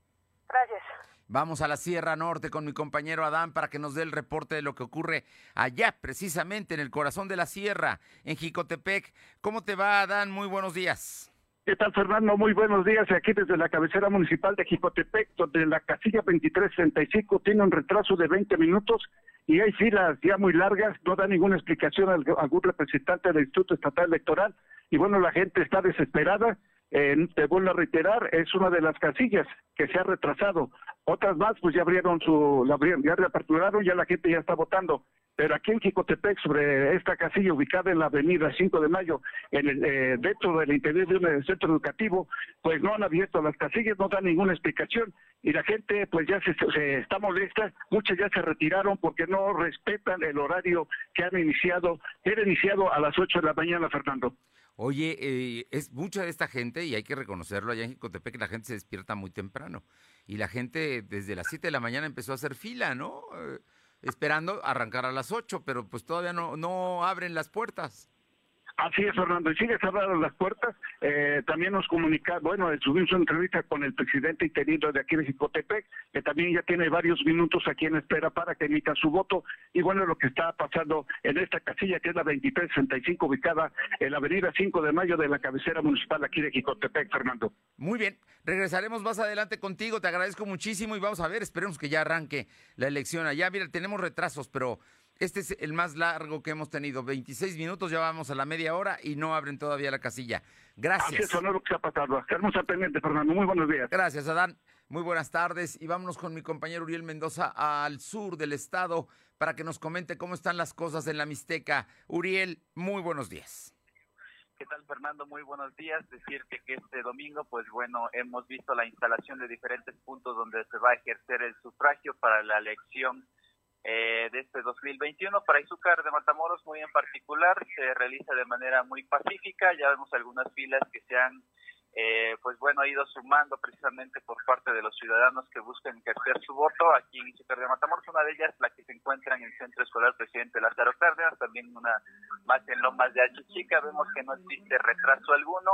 Gracias. Vamos a la Sierra Norte con mi compañero Adán para que nos dé el reporte de lo que ocurre allá, precisamente en el corazón de la sierra, en Jicotepec. ¿Cómo te va, Adán? Muy buenos días. ¿Qué tal, Fernando? Muy buenos días. Aquí desde la cabecera municipal de Jicotepec, donde la casilla 2365 tiene un retraso de 20 minutos y hay filas ya muy largas. No da ninguna explicación a algún representante del Instituto Estatal Electoral. Y bueno, la gente está desesperada. Eh, te vuelvo a reiterar, es una de las casillas que se ha retrasado. Otras más, pues ya abrieron su, la, ya reaperturaron, ya la gente ya está votando. Pero aquí en Jicotepec, sobre esta casilla ubicada en la avenida 5 de Mayo, en el, eh, dentro del interior de un centro educativo, pues no han abierto las casillas, no dan ninguna explicación y la gente pues ya se, está molesta, muchas ya se retiraron porque no respetan el horario que han iniciado, que iniciado a las 8 de la mañana, Fernando. Oye, eh, es mucha de esta gente, y hay que reconocerlo, allá en Jicotepec la gente se despierta muy temprano. Y la gente desde las 7 de la mañana empezó a hacer fila, ¿no? Esperando arrancar a las 8, pero pues todavía no, no abren las puertas. Así es, Fernando. Y sigue cerradas las puertas. Eh, también nos comunica, bueno, subimos una entrevista con el presidente interino de aquí de Jicotepec, que también ya tiene varios minutos aquí en espera para que emita su voto. Y bueno, lo que está pasando en esta casilla, que es la 2365, ubicada en la avenida 5 de mayo de la cabecera municipal aquí de Jicotepec, Fernando. Muy bien. Regresaremos más adelante contigo. Te agradezco muchísimo y vamos a ver, esperemos que ya arranque la elección allá. Mira, tenemos retrasos, pero este es el más largo que hemos tenido. 26 minutos, ya vamos a la media hora y no abren todavía la casilla. Gracias. Así es, que se ha pasado. Estaremos al pendiente, Fernando. Muy buenos días. Gracias, Adán. Muy buenas tardes. Y vámonos con mi compañero Uriel Mendoza al sur del estado para que nos comente cómo están las cosas en la Mixteca. Uriel, muy buenos días. ¿Qué tal, Fernando? Muy buenos días. Decirte que este domingo, pues bueno, hemos visto la instalación de diferentes puntos donde se va a ejercer el sufragio para la elección eh, de este 2021. Para Izúcar de Matamoros, muy en particular, se realiza de manera muy pacífica. Ya vemos algunas filas que se han, eh, pues bueno, ido sumando precisamente por parte de los ciudadanos que buscan ejercer su voto aquí en Izúcar de Matamoros. Una de ellas, la que se encuentra en el Centro Escolar Presidente Lázaro Cárdenas, también una más en Lomas de Achichica. Vemos que no existe retraso alguno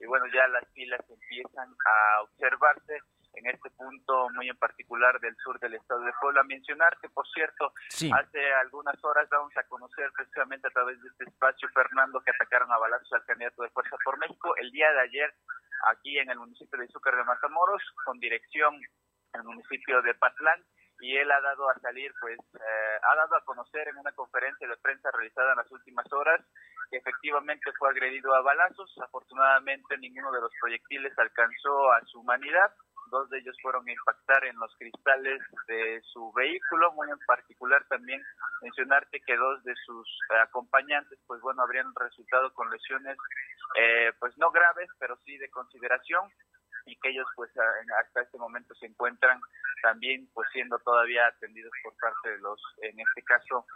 y bueno, ya las filas empiezan a observarse en este punto muy en particular del sur del estado de Puebla. Mencionar que, por cierto, hace algunas horas vamos a conocer precisamente a través de este espacio, Fernando, que atacaron a balazos al candidato de Fuerza por México el día de ayer aquí en el municipio de Izúcar de Matamoros, con dirección al municipio de Patlán y él ha dado a salir, pues, eh, ha dado a conocer en una conferencia de prensa realizada en las últimas horas que efectivamente fue agredido a balazos. Afortunadamente ninguno de los proyectiles alcanzó a su humanidad dos de ellos fueron a impactar en los cristales de su vehículo, muy en particular también mencionarte que dos de sus acompañantes, pues bueno, habrían resultado con lesiones, eh, pues no graves, pero sí de consideración y que ellos pues hasta este momento se encuentran también pues siendo todavía atendidos por parte de los, en este caso,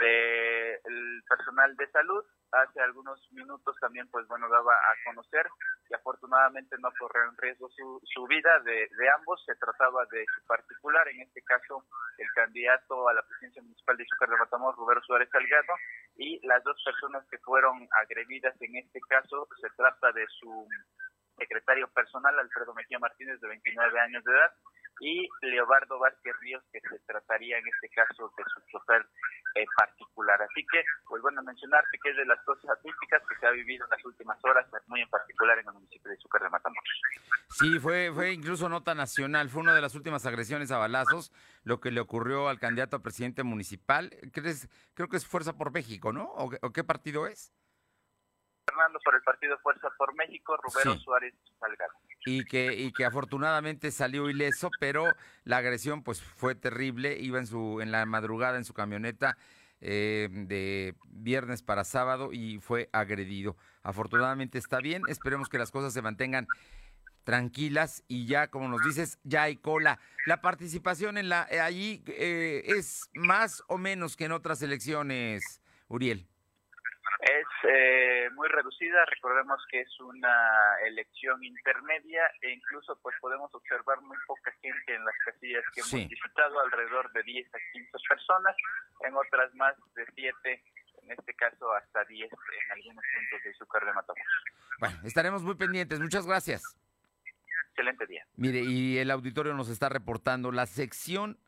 del personal de salud. Hace algunos minutos también, pues bueno, daba a conocer y afortunadamente no corrió en riesgo su, su vida de, ambos. Se trataba de su particular, en este caso el candidato a la presidencia municipal de Izúcar de Matamoros, Rubero Suárez Salgado, y las dos personas que fueron agredidas en este caso, se trata de su secretario personal, Alfredo Mejía Martínez, de 29 años de edad, y Leobardo Vázquez Ríos, que se trataría en este caso de su chofer eh, particular. Así que, pues bueno, mencionarte que es de las cosas atípicas que se ha vivido en las últimas horas, muy en particular en el municipio de Zúcar de Matamoros. Sí, fue, fue incluso nota nacional, fue una de las últimas agresiones a balazos, lo que le ocurrió al candidato a presidente municipal. ¿Crees? Creo que es Fuerza por México, ¿no? ¿O, qué partido es? Fernando por el partido Fuerza por México, Rubero Suárez Salgado y que, y que afortunadamente salió ileso, pero la agresión pues fue terrible, iba en, su, en la madrugada en su camioneta eh, de viernes para sábado y fue agredido. Afortunadamente está bien, esperemos que las cosas se mantengan tranquilas y ya, como nos dices, ya hay cola. La participación en la allí eh, es más o menos que en otras elecciones, Uriel. Es eh, muy reducida, recordemos que es una elección intermedia e incluso pues podemos observar muy poca gente en las casillas que hemos visitado, alrededor de 10 a 15 personas, en otras más de 7, en este caso hasta 10 en algunos puntos de Zúcar de Matamoros. Bueno, estaremos muy pendientes, muchas gracias. Excelente día. Mire, y el auditorio nos está reportando la sección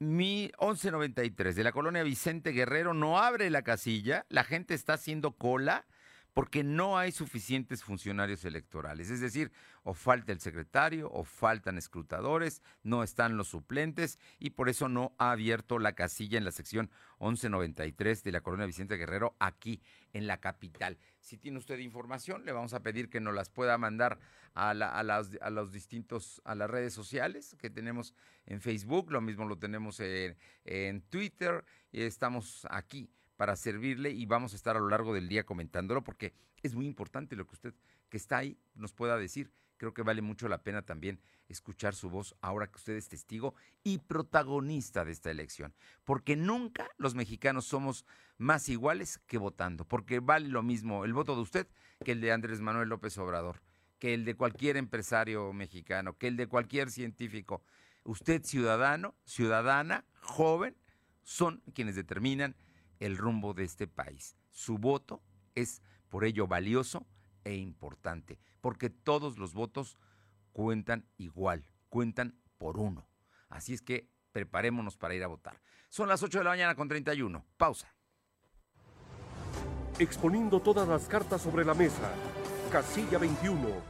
mi 1193 de la colonia Vicente Guerrero no abre la casilla, la gente está haciendo cola porque no hay suficientes funcionarios electorales. Es decir, o falta el secretario, o faltan escrutadores, no están los suplentes y por eso no ha abierto la casilla en la sección 1193 de la Colonia Vicente Guerrero aquí en la capital. Si tiene usted información, le vamos a pedir que nos las pueda mandar a, a, los distintos, a las redes sociales que tenemos en Facebook, lo mismo lo tenemos en, en Twitter, y estamos aquí para servirle y vamos a estar a lo largo del día comentándolo porque es muy importante lo que usted que está ahí nos pueda decir. Creo que vale mucho la pena también escuchar su voz ahora que usted es testigo y protagonista de esta elección, porque nunca los mexicanos somos más iguales que votando, porque vale lo mismo el voto de usted que el de Andrés Manuel López Obrador, que el de cualquier empresario mexicano, que el de cualquier científico. Usted ciudadano, ciudadana, joven, son quienes determinan el rumbo de este país. Su voto es por ello valioso e importante, porque todos los votos cuentan igual, cuentan por uno. Así es que preparémonos para ir a votar. Son las 8 de la mañana con 31. Pausa. Exponiendo todas las cartas sobre la mesa. Casilla 21.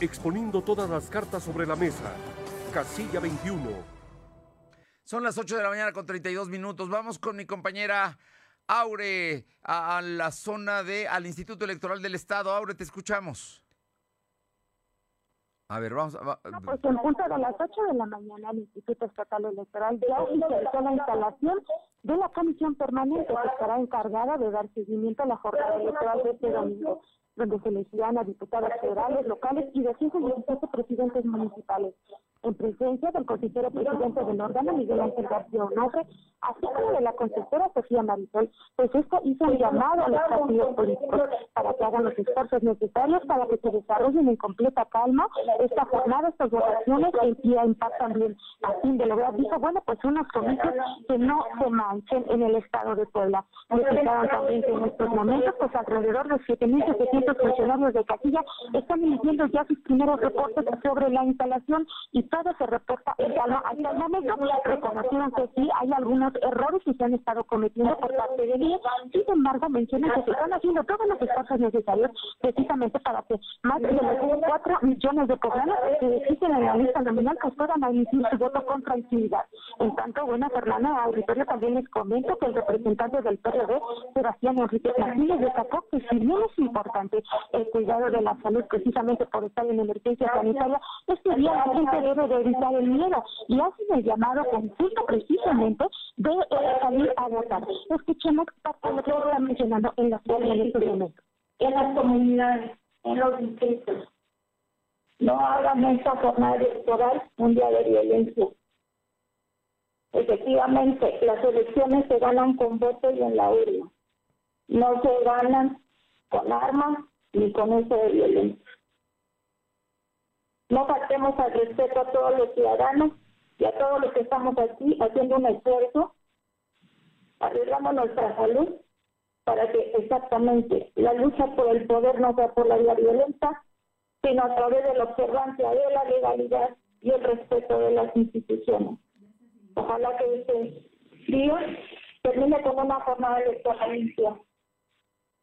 exponiendo todas las cartas sobre la mesa. Casilla 21. Son las 8 de la mañana con 32 minutos. Vamos con mi compañera Aure a, la zona de, al Instituto Electoral del Estado. Aure, te escuchamos. A ver, vamos a... pues en punto de las 8 de la mañana el Instituto Estatal Electoral ya realizó la instalación de la comisión permanente que estará encargada de dar seguimiento a la jornada electoral de este domingo donde se elegirán a diputados federales, locales y de 117 presidentes municipales, en presencia del consejero presidente del órgano, Miguel Ángel García Onofre, así como de la consejera Sofía Marisol, pues esto hizo un llamado a los partidos políticos para que hagan los esfuerzos necesarios para que se desarrollen en completa calma esta jornada, estas votaciones en paz también, a fin de lograr, dijo, bueno, pues unos comicios que no se manchen en el estado de Puebla. Necesitaron también que en estos momentos, pues alrededor de 7.700 funcionarios de Casilla están emitiendo ya sus primeros reportes sobre la instalación y todo se reporta en calma hasta el momento. Reconocieron que sí hay algunos errores que se han estado cometiendo por parte de ellos, sin embargo mencionan que se están haciendo todos los esfuerzos necesarios precisamente para que más de los 4 millones de poblanos que existen en la lista nominal pues puedan emitir su voto con tranquilidad. En tanto, buena Fernanda Auditorio también les comento que el representante del PRD, Sebastián Enrique Martínez, destacó que si bien es importante el cuidado de la salud precisamente por estar en emergencia sanitaria, este día la gente debe de evitar el miedo y hacen el llamado conjunto precisamente de eh, salir a votar. Escuchemos parte de lo que está mencionando en la en este momento. En las comunidades, en los distritos, no hagan esta jornada electoral un día de violencia. Efectivamente, las elecciones se ganan con voto y en la urna. No se ganan con armas ni con uso de violencia. No faltemos al respeto a todos los ciudadanos y a todos los que estamos aquí haciendo un esfuerzo, arriesgando nuestra salud para que exactamente la lucha por el poder no sea por la vía violenta, sino a través de la observancia de la legalidad y el respeto de las instituciones. Ojalá que este día termine con una jornada electoral limpia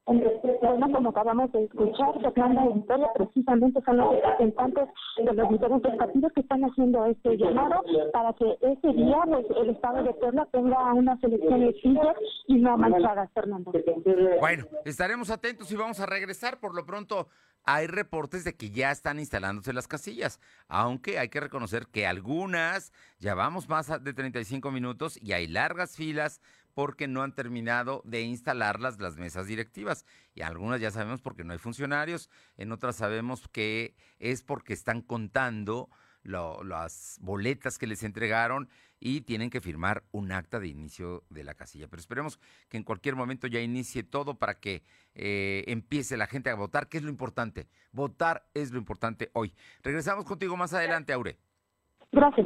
bueno, como acabamos de escuchar, Fernanda Victoria precisamente son los representantes de los diferentes partidos que están haciendo este llamado para que ese día pues, el Estado de Puebla tenga unas elecciones limpias y no manchadas, Fernando. Bueno, estaremos atentos y vamos a regresar. Por lo pronto, hay reportes de que ya están instalándose las casillas, aunque hay que reconocer que algunas ya vamos más de 35 minutos y hay largas filas porque no han terminado de instalarlas las mesas directivas. Y algunas ya sabemos porque no hay funcionarios, en otras sabemos que es porque están contando las boletas que les entregaron y tienen que firmar un acta de inicio de la casilla. Pero esperemos que en cualquier momento ya inicie todo para que eh, empiece la gente a votar, que es lo importante. Votar es lo importante hoy. Regresamos contigo más adelante, Aure. Gracias.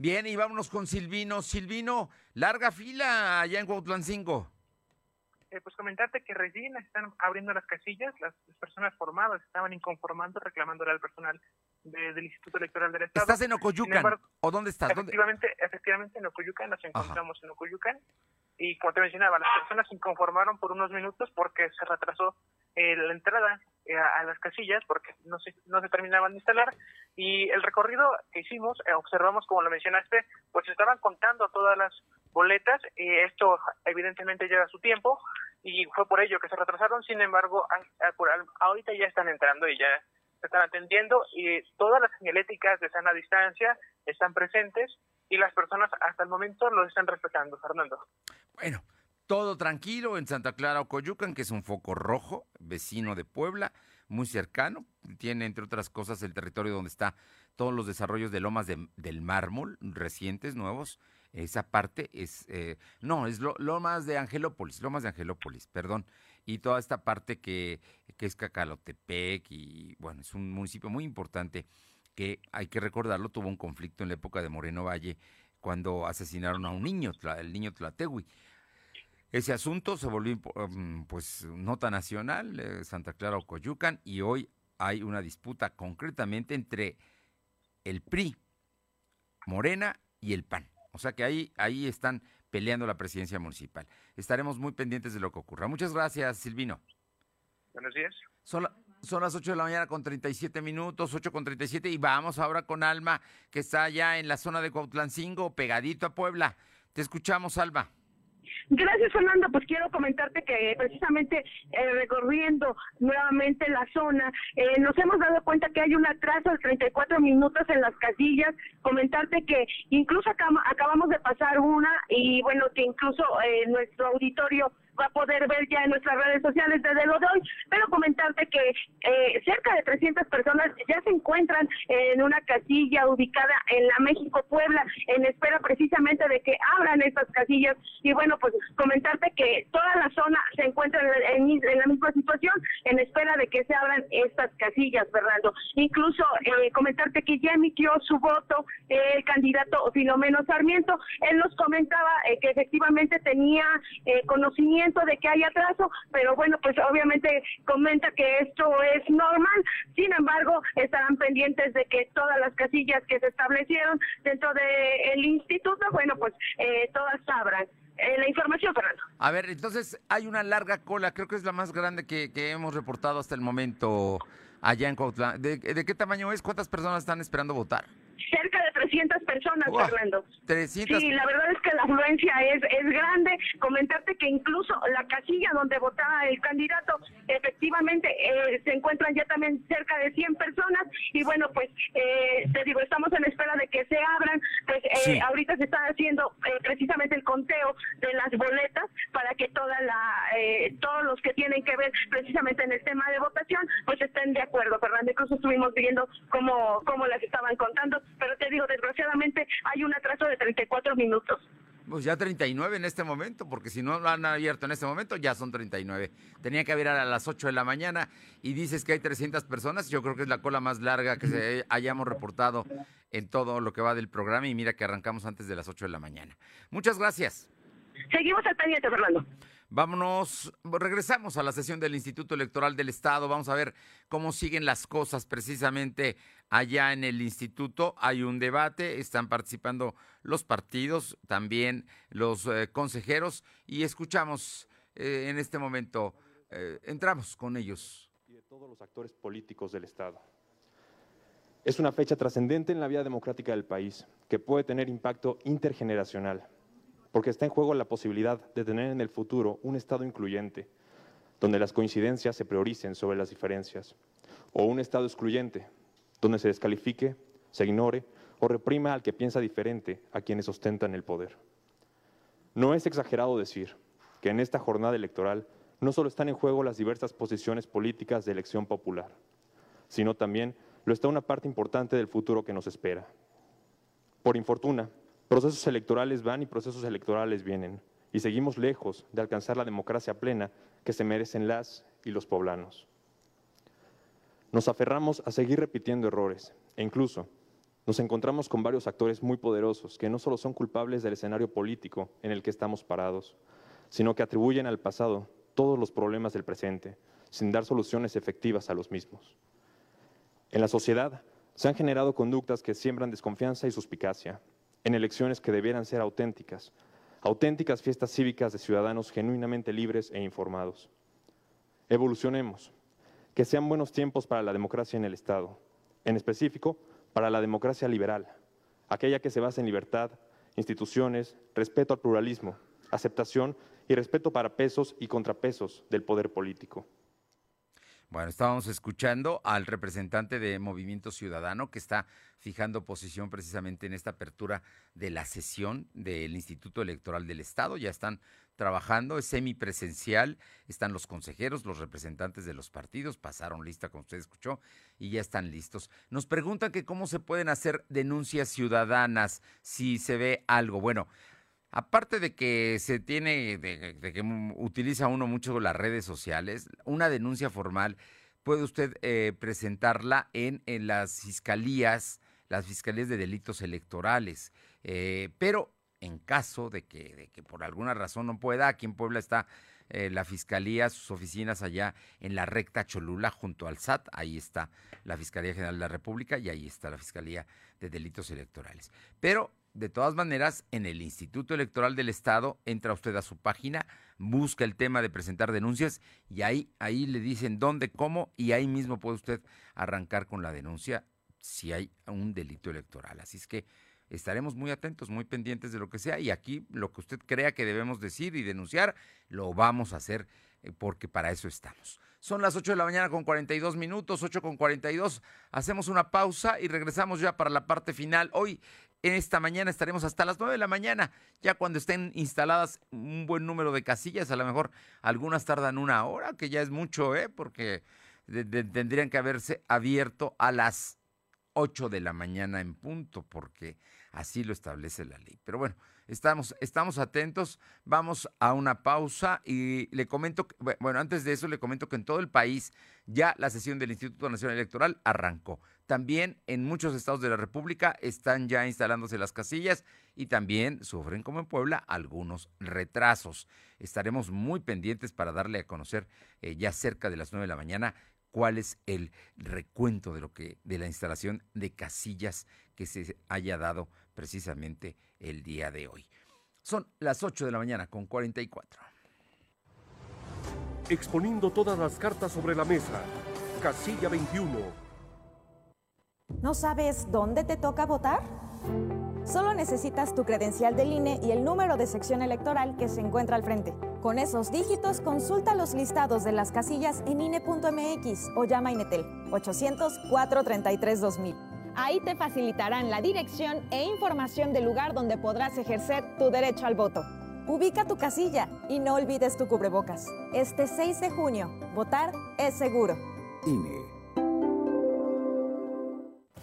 Bien, y vámonos con Silvino. Silvino, larga fila allá en Cuautlancingo. Eh, pues comentarte que recién están abriendo las casillas, las, personas formadas estaban inconformando, reclamándole al personal del Instituto Electoral del Estado. ¿Estás en Ocoyucan? ¿O dónde estás? Efectivamente, efectivamente en Ocoyucan, nos encontramos en Ocoyucan. y como te mencionaba, las personas se inconformaron por unos minutos porque se retrasó eh, la entrada eh, a, las casillas porque no se, terminaban de instalar. Y el recorrido que hicimos, eh, observamos como lo mencionaste, pues estaban contando todas las boletas. Esto evidentemente lleva su tiempo y fue por ello que se retrasaron, sin embargo, ahorita ya están entrando y ya se están atendiendo. Y todas las señaléticas de sana distancia están presentes y las personas hasta el momento lo están respetando, Fernando. Bueno, todo tranquilo en Santa Clara Ocoyucan, que es un foco rojo, vecino de Puebla, muy cercano. Tiene, entre otras cosas, el territorio donde está todos los desarrollos de lomas del mármol, recientes, nuevos. Esa parte es, eh, no, es lo, lomas de Angelópolis, lomas de Angelópolis, perdón. Y toda esta parte que, que es Cacalotepec y, bueno, es un municipio muy importante que hay que recordarlo, tuvo un conflicto en la época de Moreno Valle cuando asesinaron a un niño, el niño Tlategui. Ese asunto se volvió mm, pues nota nacional, eh, Santa Clara o Coyucan, y hoy hay una disputa concretamente entre el PRI, Morena y el PAN. O sea que ahí, ahí están peleando la presidencia municipal. Estaremos muy pendientes de lo que ocurra. Muchas gracias, Silvino. Buenos días. Son las 8 de la mañana con 37 minutos, 8 con 37, y vamos ahora con Alma, que está allá en la zona de Cuautlancingo, pegadito a Puebla. Te escuchamos, Alma. Gracias, Fernando. Pues quiero comentarte que precisamente eh, recorriendo nuevamente la zona, eh, nos hemos dado cuenta que hay un atraso de 34 minutos en las casillas. Comentarte que incluso acabamos de pasar una y bueno, que incluso eh, nuestro auditorio va a poder ver ya en nuestras redes sociales desde lo de hoy, pero comentarte que eh, cerca de 300 personas ya se encuentran en una casilla ubicada en la México Puebla en espera precisamente de que abran estas casillas. Y bueno pues comentarte que toda la zona se encuentra en, la misma situación en espera de que se abran estas casillas Fernando. Incluso eh, comentarte que ya emitió su voto el candidato Filomeno Sarmiento. Él nos comentaba eh, que efectivamente tenía conocimiento de que hay atraso, pero bueno, pues obviamente comenta que esto es normal. Sin embargo, estarán pendientes de que todas las casillas que se establecieron dentro del instituto, bueno, pues eh, todas abran. Eh, la información, Fernando. A ver, entonces hay una larga cola, creo que es la más grande que, hemos reportado hasta el momento allá en Cuautla. ¿De, qué tamaño es? ¿Cuántas personas están esperando votar? Cerca de 300 personas, Fernando. 300. Sí, la verdad es que la afluencia es, es grande. Comentarte que incluso la casilla donde votaba el candidato, efectivamente, eh, se encuentran ya también cerca de 100 personas. Y bueno, pues eh, te digo, estamos en espera de que se abran. Pues eh, ahorita se está haciendo precisamente el conteo de las boletas para que toda la todos los que tienen que ver precisamente en el tema de votación, pues estén de acuerdo, Fernando. Incluso estuvimos viendo cómo, cómo las estaban contando, pero te digo, desgraciadamente hay un atraso de 34 minutos. Pues ya 39 en este momento, porque si no lo han abierto en este momento, ya son 39. Tenía que abrir a las 8 de la mañana y dices que hay 300 personas. Yo creo que es la cola más larga que se hayamos reportado en todo lo que va del programa. Y mira que arrancamos antes de las 8 de la mañana. Muchas gracias. Seguimos al pendiente, Fernando. Vámonos, regresamos a la sesión del Instituto Electoral del Estado. Vamos a ver cómo siguen las cosas precisamente allá en el instituto. Hay un debate, están participando los partidos, también los eh, consejeros y escuchamos eh, en este momento, eh, entramos con ellos. De todos los actores políticos del Estado. Es una fecha trascendente en la vida democrática del país que puede tener impacto intergeneracional porque está en juego la posibilidad de tener en el futuro un Estado incluyente, donde las coincidencias se prioricen sobre las diferencias, o un Estado excluyente, donde se descalifique, se ignore o reprima al que piensa diferente a quienes ostentan el poder. No es exagerado decir que en esta jornada electoral no solo están en juego las diversas posiciones políticas de elección popular, sino también lo está una parte importante del futuro que nos espera. Por infortuna, Procesos electorales van y procesos electorales vienen, y seguimos lejos de alcanzar la democracia plena que se merecen las y los poblanos. Nos aferramos a seguir repitiendo errores, e incluso nos encontramos con varios actores muy poderosos que no solo son culpables del escenario político en el que estamos parados, sino que atribuyen al pasado todos los problemas del presente, sin dar soluciones efectivas a los mismos. En la sociedad se han generado conductas que siembran desconfianza y suspicacia, en elecciones que debieran ser auténticas, auténticas fiestas cívicas de ciudadanos genuinamente libres e informados. Evolucionemos, que sean buenos tiempos para la democracia en el Estado, en específico para la democracia liberal, aquella que se basa en libertad, instituciones, respeto al pluralismo, aceptación y respeto para pesos y contrapesos del poder político. Bueno, estábamos escuchando al representante de Movimiento Ciudadano que está fijando posición precisamente en esta apertura de la sesión del Instituto Electoral del Estado. Ya están trabajando, es semipresencial, están los consejeros, los representantes de los partidos, pasaron lista como usted escuchó y ya están listos. Nos preguntan que cómo se pueden hacer denuncias ciudadanas si se ve algo. Bueno, Aparte de que se tiene, de, que utiliza uno mucho las redes sociales, una denuncia formal puede usted eh, presentarla en, las fiscalías, las fiscalías de delitos electorales. Eh, pero en caso de que, de que por alguna razón no pueda, aquí en Puebla está eh, la fiscalía, sus oficinas allá en la recta Cholula junto al SAT, ahí está la Fiscalía General de la República y ahí está la Fiscalía de Delitos Electorales. Pero de todas maneras, en el Instituto Electoral del Estado, entra usted a su página, busca el tema de presentar denuncias y ahí, ahí le dicen dónde, cómo y ahí mismo puede usted arrancar con la denuncia si hay un delito electoral. Así es que estaremos muy atentos, muy pendientes de lo que sea y aquí lo que usted crea que debemos decir y denunciar, lo vamos a hacer eh, porque para eso estamos. Son las 8 de la mañana con 42 minutos, 8 con 42. Hacemos una pausa y regresamos ya para la parte final. Hoy en esta mañana estaremos hasta las 9 de la mañana, ya cuando estén instaladas un buen número de casillas, a lo mejor algunas tardan una hora, que ya es mucho, ¿eh? porque tendrían que haberse abierto a las 8 de la mañana en punto, porque así lo establece la ley. Pero bueno, estamos, estamos atentos, vamos a una pausa y le comento, bueno, antes de eso le comento que en todo el país ya la sesión del Instituto Nacional Electoral arrancó. También en muchos estados de la República están ya instalándose las casillas y también sufren, como en Puebla, algunos retrasos. Estaremos muy pendientes para darle a conocer eh, ya cerca de las 9 de la mañana cuál es el recuento de lo que de la instalación de casillas que se haya dado precisamente el día de hoy. Son las 8 de la mañana con 44. Exponiendo todas las cartas sobre la mesa. Casilla 21 ¿No sabes dónde te toca votar? Solo necesitas tu credencial del INE y el número de sección electoral que se encuentra al frente. Con esos dígitos, consulta los listados de las casillas en INE.mx o llama a Inetel 800-433-2000. Ahí te facilitarán la dirección e información del lugar donde podrás ejercer tu derecho al voto. Ubica tu casilla y no olvides tu cubrebocas. Este 6 de junio, votar es seguro.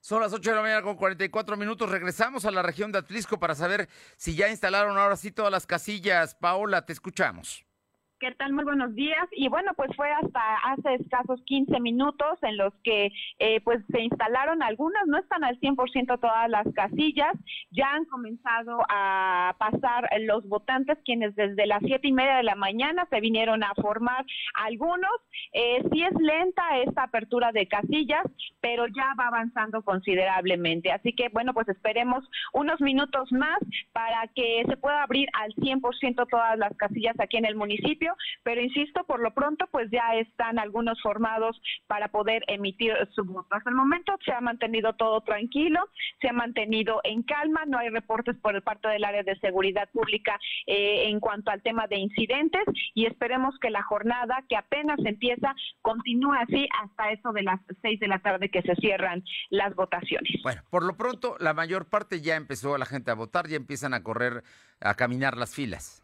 son las 8 de la mañana con 44 minutos. Regresamos a la región de Atlisco para saber si ya instalaron ahora sí todas las casillas. Paola, te escuchamos. ¿Qué tal? Muy buenos días. Y bueno, pues fue hasta hace escasos 15 minutos en los que eh, pues se instalaron algunas, no están al 100% todas las casillas, ya han comenzado a pasar los votantes quienes desde las siete y media de la mañana se vinieron a formar algunos. Eh, sí es lenta esta apertura de casillas, pero ya va avanzando considerablemente. Así que bueno, pues esperemos unos minutos más para que se pueda abrir al 100% todas las casillas aquí en el municipio pero insisto, por lo pronto pues ya están algunos formados para poder emitir su voto. Hasta el momento se ha mantenido todo tranquilo, se ha mantenido en calma, no hay reportes por el parte del área de seguridad pública eh, en cuanto al tema de incidentes y esperemos que la jornada que apenas empieza continúe así hasta eso de las seis de la tarde que se cierran las votaciones. Bueno, por lo pronto la mayor parte ya empezó la gente a votar, ya empiezan a correr, a caminar las filas.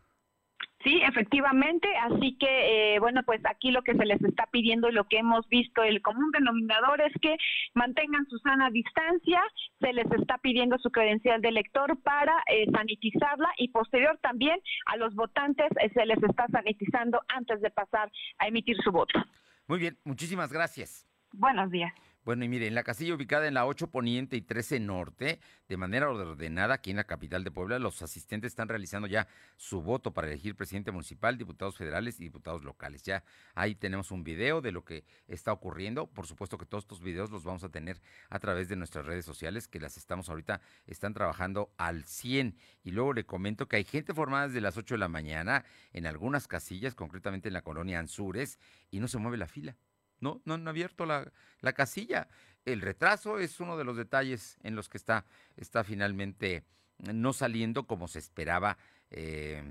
Sí, efectivamente, así que eh, bueno, pues aquí lo que se les está pidiendo y lo que hemos visto, el común denominador es que mantengan su sana distancia, se les está pidiendo su credencial de elector para eh, sanitizarla y posterior también a los votantes eh, se les está sanitizando antes de pasar a emitir su voto. Muy bien, muchísimas gracias. Buenos días. Bueno, y miren, la casilla ubicada en la 8 Poniente y 13 Norte, de manera ordenada aquí en la capital de Puebla, los asistentes están realizando ya su voto para elegir presidente municipal, diputados federales y diputados locales. Ya ahí tenemos un video de lo que está ocurriendo. Por supuesto que todos estos videos los vamos a tener a través de nuestras redes sociales, que las estamos ahorita, están trabajando al 100. Y luego le comento que hay gente formada desde las 8 de la mañana en algunas casillas, concretamente en la colonia Anzures, y no se mueve la fila. No, no han abierto la, casilla. El retraso es uno de los detalles en los que está, está finalmente no saliendo como se esperaba eh,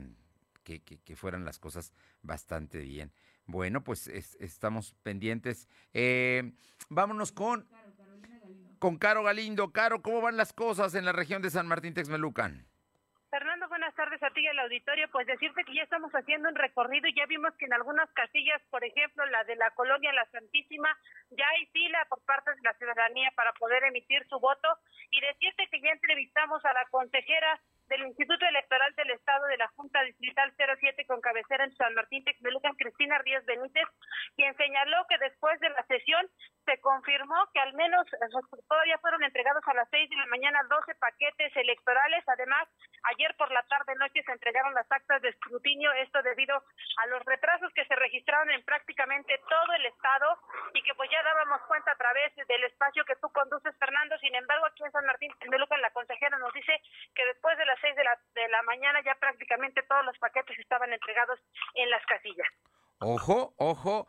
que, fueran las cosas bastante bien. Bueno, pues estamos pendientes. Eh, vámonos con, con Caro Galindo. Caro, ¿cómo van las cosas en la región de San Martín Texmelucan? Buenas tardes a ti y al auditorio. Pues decirte que ya estamos haciendo un recorrido y ya vimos que en algunas casillas, por ejemplo, la de la colonia La Santísima, ya hay fila por parte de la ciudadanía para poder emitir su voto. Y decirte que ya entrevistamos a la consejera del Instituto Electoral del Estado de la Junta Distrital 07 con cabecera en San Martín Texmelucan, Cristina Ríos Benítez, quien señaló que después de la sesión se confirmó que al menos eh, todavía fueron entregados a las 6 de la mañana 12 paquetes electorales. Además, ayer por la tarde-noche se entregaron las actas de escrutinio, esto debido a los retrasos que se registraron en prácticamente todo el Estado y que pues ya dábamos cuenta a través del espacio que tú conduces, Fernando. Sin embargo, aquí en San Martín Texmelucan, la consejera nos dice que después de las 6 de la, de la mañana ya prácticamente todos los paquetes estaban entregados en las casillas. Ojo, ojo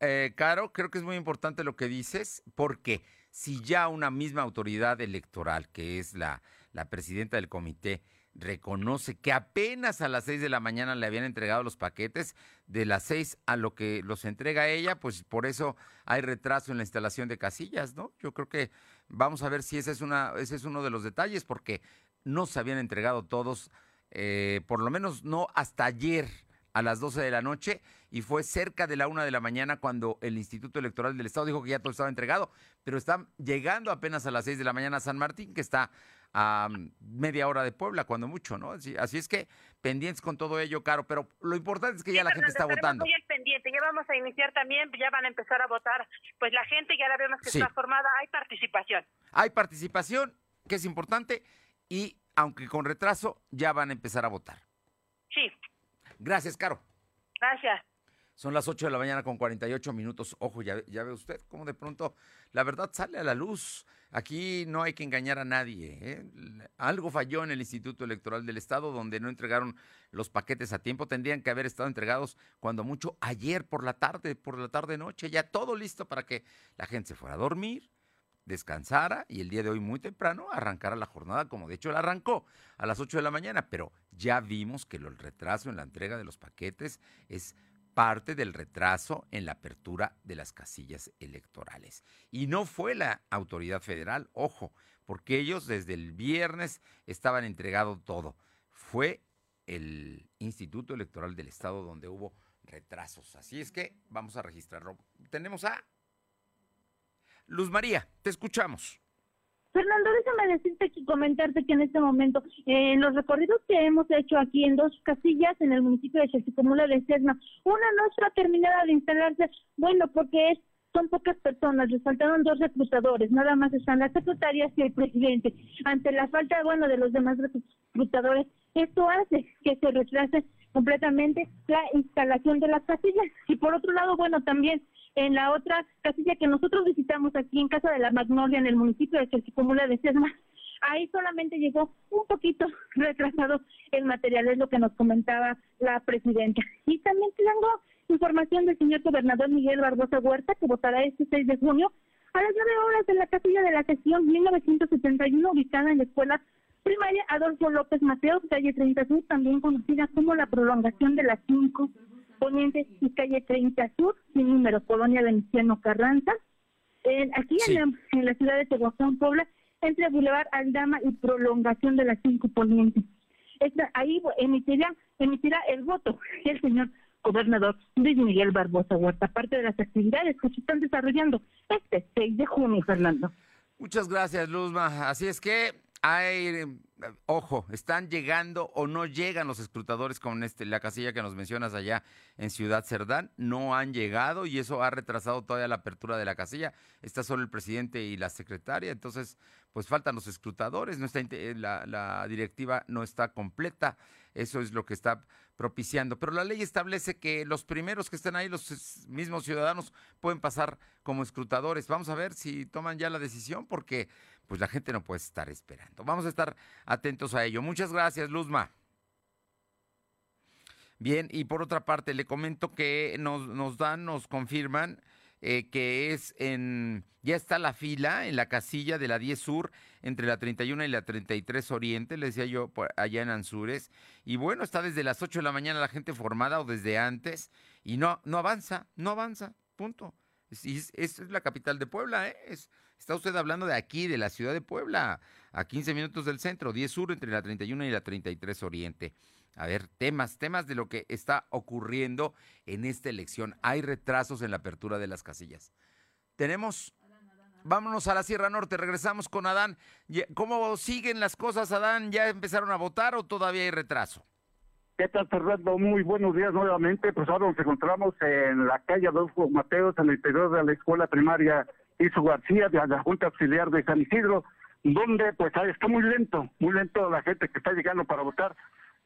eh, Caro, creo que es muy importante lo que dices, porque si ya una misma autoridad electoral, que es la, la presidenta del comité, reconoce que apenas a las seis de la mañana le habían entregado los paquetes, de las seis a lo que los entrega ella, pues por eso hay retraso en la instalación de casillas, ¿no? Yo creo que vamos a ver si ese es, una, ese es uno de los detalles, porque no se habían entregado todos, eh, por lo menos no hasta ayer a las 12 de la noche y fue cerca de la una de la mañana cuando el Instituto Electoral del Estado dijo que ya todo estaba entregado, pero están llegando apenas a las 6 de la mañana a San Martín, que está a media hora de Puebla, cuando mucho, ¿no? Así, así es que pendientes con todo ello, Caro, pero lo importante es que ya la gente está votando. Muy pendiente, ya vamos a iniciar también, ya van a empezar a votar, pues la gente ya la vemos que está formada, hay participación. Hay participación, que es importante, y aunque con retraso, ya van a empezar a votar. Sí. Gracias, Caro. Gracias. Son las 8 de la mañana con 48 minutos. Ojo, ya, ya ve usted cómo de pronto la verdad sale a la luz. Aquí no hay que engañar a nadie. ¿eh? Algo falló en el Instituto Electoral del Estado donde no entregaron los paquetes a tiempo. Tendrían que haber estado entregados cuando mucho ayer por la tarde, por la tarde noche. Ya todo listo para que la gente se fuera a dormir, descansara y el día de hoy muy temprano arrancara la jornada como de hecho la arrancó a las 8 de la mañana, pero ya vimos que el retraso en la entrega de los paquetes es parte del retraso en la apertura de las casillas electorales. Y no fue la autoridad federal, ojo, porque ellos desde el viernes estaban entregado todo. Fue el Instituto Electoral del Estado donde hubo retrasos. Así es que vamos a registrarlo. Tenemos a Luz María, te escuchamos. Fernando, déjame decirte y comentarte que en este momento, en los recorridos que hemos hecho aquí en dos casillas en el municipio de Chasicomula de Sesma, una no está terminada de instalarse, bueno, porque es son pocas personas, les faltaron dos reclutadores, nada más están las secretarias y el presidente. Ante la falta, bueno, de los demás reclutadores, esto hace que se retrase completamente la instalación de las casillas. Y por otro lado, bueno, también en la otra casilla que nosotros visitamos aquí en Casa de la Magnolia, en el municipio de Chalchicomula de Sesma, ahí solamente llegó un poquito [laughs] retrasado el material, es lo que nos comentaba la presidenta. Y también tengo información del señor gobernador Miguel Barbosa Huerta, que votará este 6 de junio a las 9 horas en la casilla de la sesión 1971, ubicada en la escuela primaria Adolfo López Mateos, calle 30 Sur, también conocida como la prolongación de las 5 Poniente y calle 30 Sur, sin número, Colonia Veneciano Carranza. aquí en, la, ciudad de Tehuacán, Puebla, entre Boulevard Aldama y prolongación de las 5 Poniente. ahí emitirían emitirá el voto. [laughs] El señor gobernador Luis Miguel Barbosa Huerta, parte de las actividades que se están desarrollando este 6 de junio, Fernando. Muchas gracias, Luzma. Así es que hay, eh, ojo, están llegando o no llegan los escrutadores con este, la casilla que nos mencionas allá en Ciudad Cerdán. No han llegado y eso ha retrasado todavía la apertura de la casilla. Está solo el presidente y la secretaria, entonces pues faltan los escrutadores, no está, la, la directiva no está completa. Eso es lo que está propiciando. Pero la ley establece que los primeros que estén ahí, los mismos ciudadanos, pueden pasar como escrutadores. Vamos a ver si toman ya la decisión porque pues la gente no puede estar esperando. Vamos a estar atentos a ello. Muchas gracias, Luzma. Bien, y por otra parte, le comento que nos, nos dan, nos confirman eh, que es en, ya está la fila en la casilla de la 10 Sur, entre la 31 y la 33 Oriente, le decía yo, allá en Anzures. Y bueno, está desde las 8 de la mañana la gente formada o desde antes, y no, no avanza, no avanza, punto. Es, es, la capital de Puebla, ¿eh? está usted hablando de aquí, de la ciudad de Puebla, a 15 minutos del centro, 10 Sur, entre la 31 y la 33 Oriente. A ver, temas, temas de lo que está ocurriendo en esta elección. Hay retrasos en la apertura de las casillas. Tenemos, vámonos a la Sierra Norte, regresamos con Adán. ¿Cómo siguen las cosas, Adán? ¿Ya empezaron a votar o todavía hay retraso? ¿Qué tal, Fernando? Muy buenos días nuevamente. Pues ahora nos encontramos en la calle Adolfo Mateos, en el interior de la escuela primaria Iso García, de la Junta Auxiliar de San Isidro, donde pues está muy lento, muy lento la gente que está llegando para votar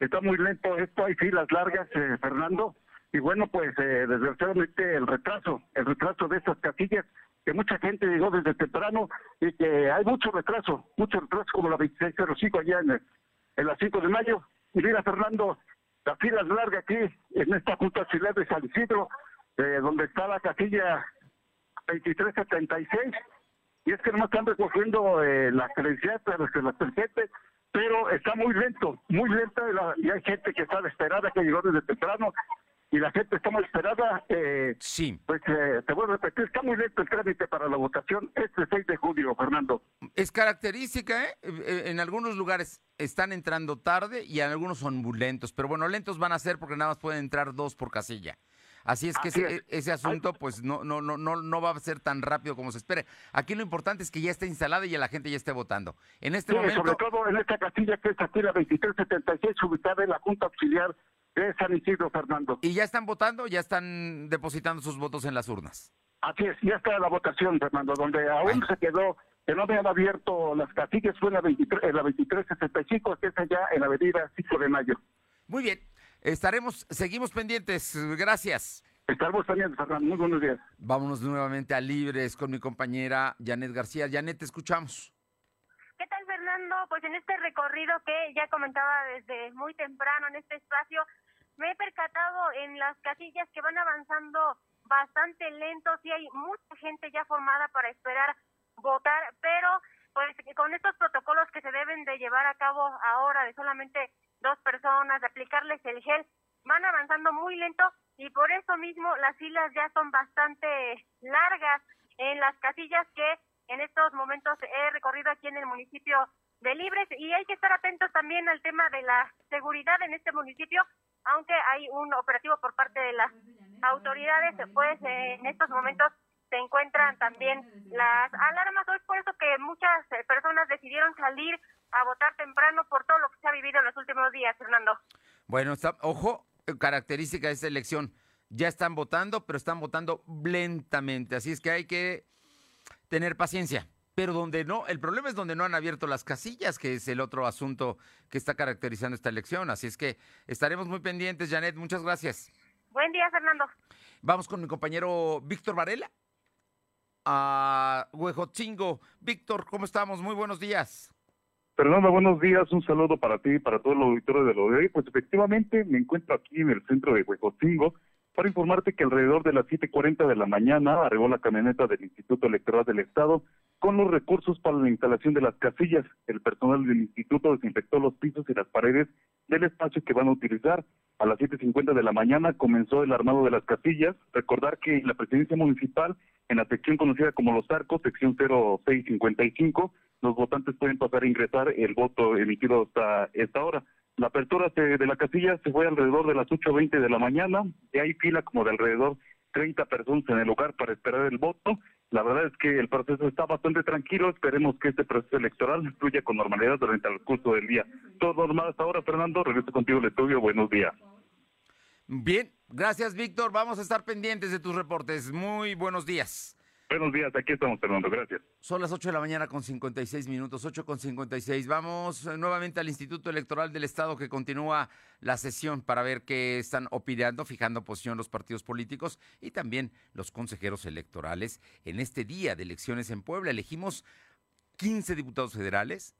está muy lento esto, hay filas largas, eh, Fernando, y bueno, pues eh, desgraciadamente el retraso, el retraso de estas casillas, que mucha gente llegó desde temprano y que hay mucho retraso, mucho retraso como la 2605 allá en, en las 5 de mayo. Mira, Fernando, la fila es larga aquí en esta Junta Auxiliar de San Isidro, eh, donde está la casilla 2376, y es que no están recogiendo eh, las credenciales, las que las presentes, pero está muy lento, muy lento y hay gente que está esperada, que llegó desde temprano y la gente está muy esperada. Eh, sí. Pues eh, te voy a repetir, está muy lento el trámite para la votación este 6 de julio, Fernando. Es característica, ¿eh? ¿eh? En algunos lugares están entrando tarde y en algunos son muy lentos, pero bueno, lentos van a ser porque nada más pueden entrar dos por casilla. Así es que ese, asunto pues no, no, no, no, no va a ser tan rápido como se espere. Aquí lo importante es que ya esté instalada y la gente ya esté votando. En este momento... sobre todo en esta casilla que es aquí la 2376, ubicada en la Junta Auxiliar de San Isidro, Fernando. ¿Y ya están votando? ¿Ya están depositando sus votos en las urnas? Así es, ya está la votación, Fernando, donde aún se quedó, que no habían abierto las casillas, fue en la, 23, en la 2365, que es allá en la avenida 5 de Mayo. Muy bien, Estaremos, seguimos pendientes. Gracias. Estamos pendientes, Fernando. Muy buenos días. Vámonos nuevamente a Libres con mi compañera Janet García. Janet, te escuchamos. ¿Qué tal, Fernando? Pues en este recorrido que ya comentaba desde muy temprano en este espacio, me he percatado en las casillas que van avanzando bastante lentos y hay mucha gente ya formada para esperar votar, pero pues con estos protocolos que se deben de llevar a cabo ahora de solamente dos personas, de aplicarles el gel, van avanzando muy lento y por eso mismo las filas ya son bastante largas en las casillas que en estos momentos he recorrido aquí en el municipio de Libres. Y hay que estar atentos también al tema de la seguridad en este municipio, aunque hay un operativo por parte de las autoridades, pues en estos momentos se encuentran también las alarmas. Hoy por eso que muchas eh, personas decidieron salir a votar temprano por todo lo que se ha vivido en los últimos días, Fernando. Bueno, está, ojo, característica de esta elección. Ya están votando, pero están votando lentamente. Así es que hay que tener paciencia. Pero donde no, el problema es donde no han abierto las casillas, que es el otro asunto que está caracterizando esta elección. Así es que estaremos muy pendientes, Janet. Muchas gracias. Buen día, Fernando. Vamos con mi compañero Víctor Varela a Huejotzingo. Víctor, ¿cómo estamos? Muy buenos días. Fernando, buenos días. Un saludo para ti y para todo el auditorio de lo de hoy. Pues efectivamente me encuentro aquí en el centro de Huejotzingo para informarte que alrededor de las 7.40 de la mañana arribó la camioneta del Instituto Electoral del Estado con los recursos para la instalación de las casillas. El personal del instituto desinfectó los pisos y las paredes del espacio que van a utilizar. A las 7.50 de la mañana comenzó el armado de las casillas. Recordar que en la presidencia municipal, en la sección conocida como Los Arcos, sección 0655, los votantes pueden pasar a ingresar el voto emitido hasta esta hora. La apertura de, la casilla se fue alrededor de las 8.20 de la mañana y hay fila como de alrededor 30 personas en el lugar para esperar el voto. La verdad es que el proceso está bastante tranquilo. Esperemos que este proceso electoral fluya con normalidad durante el curso del día. Todo normal hasta ahora, Fernando. Regreso contigo al estudio. Buenos días. Bien, gracias Víctor. Vamos a estar pendientes de tus reportes. Muy buenos días. Buenos días, aquí estamos, Fernando. Gracias. Son las 8 de la mañana con 56 minutos, 8 con 56. Vamos eh, nuevamente al Instituto Electoral del Estado que continúa la sesión para ver qué están opinando, fijando posición los partidos políticos y también los consejeros electorales. En este día de elecciones en Puebla elegimos 15 diputados federales,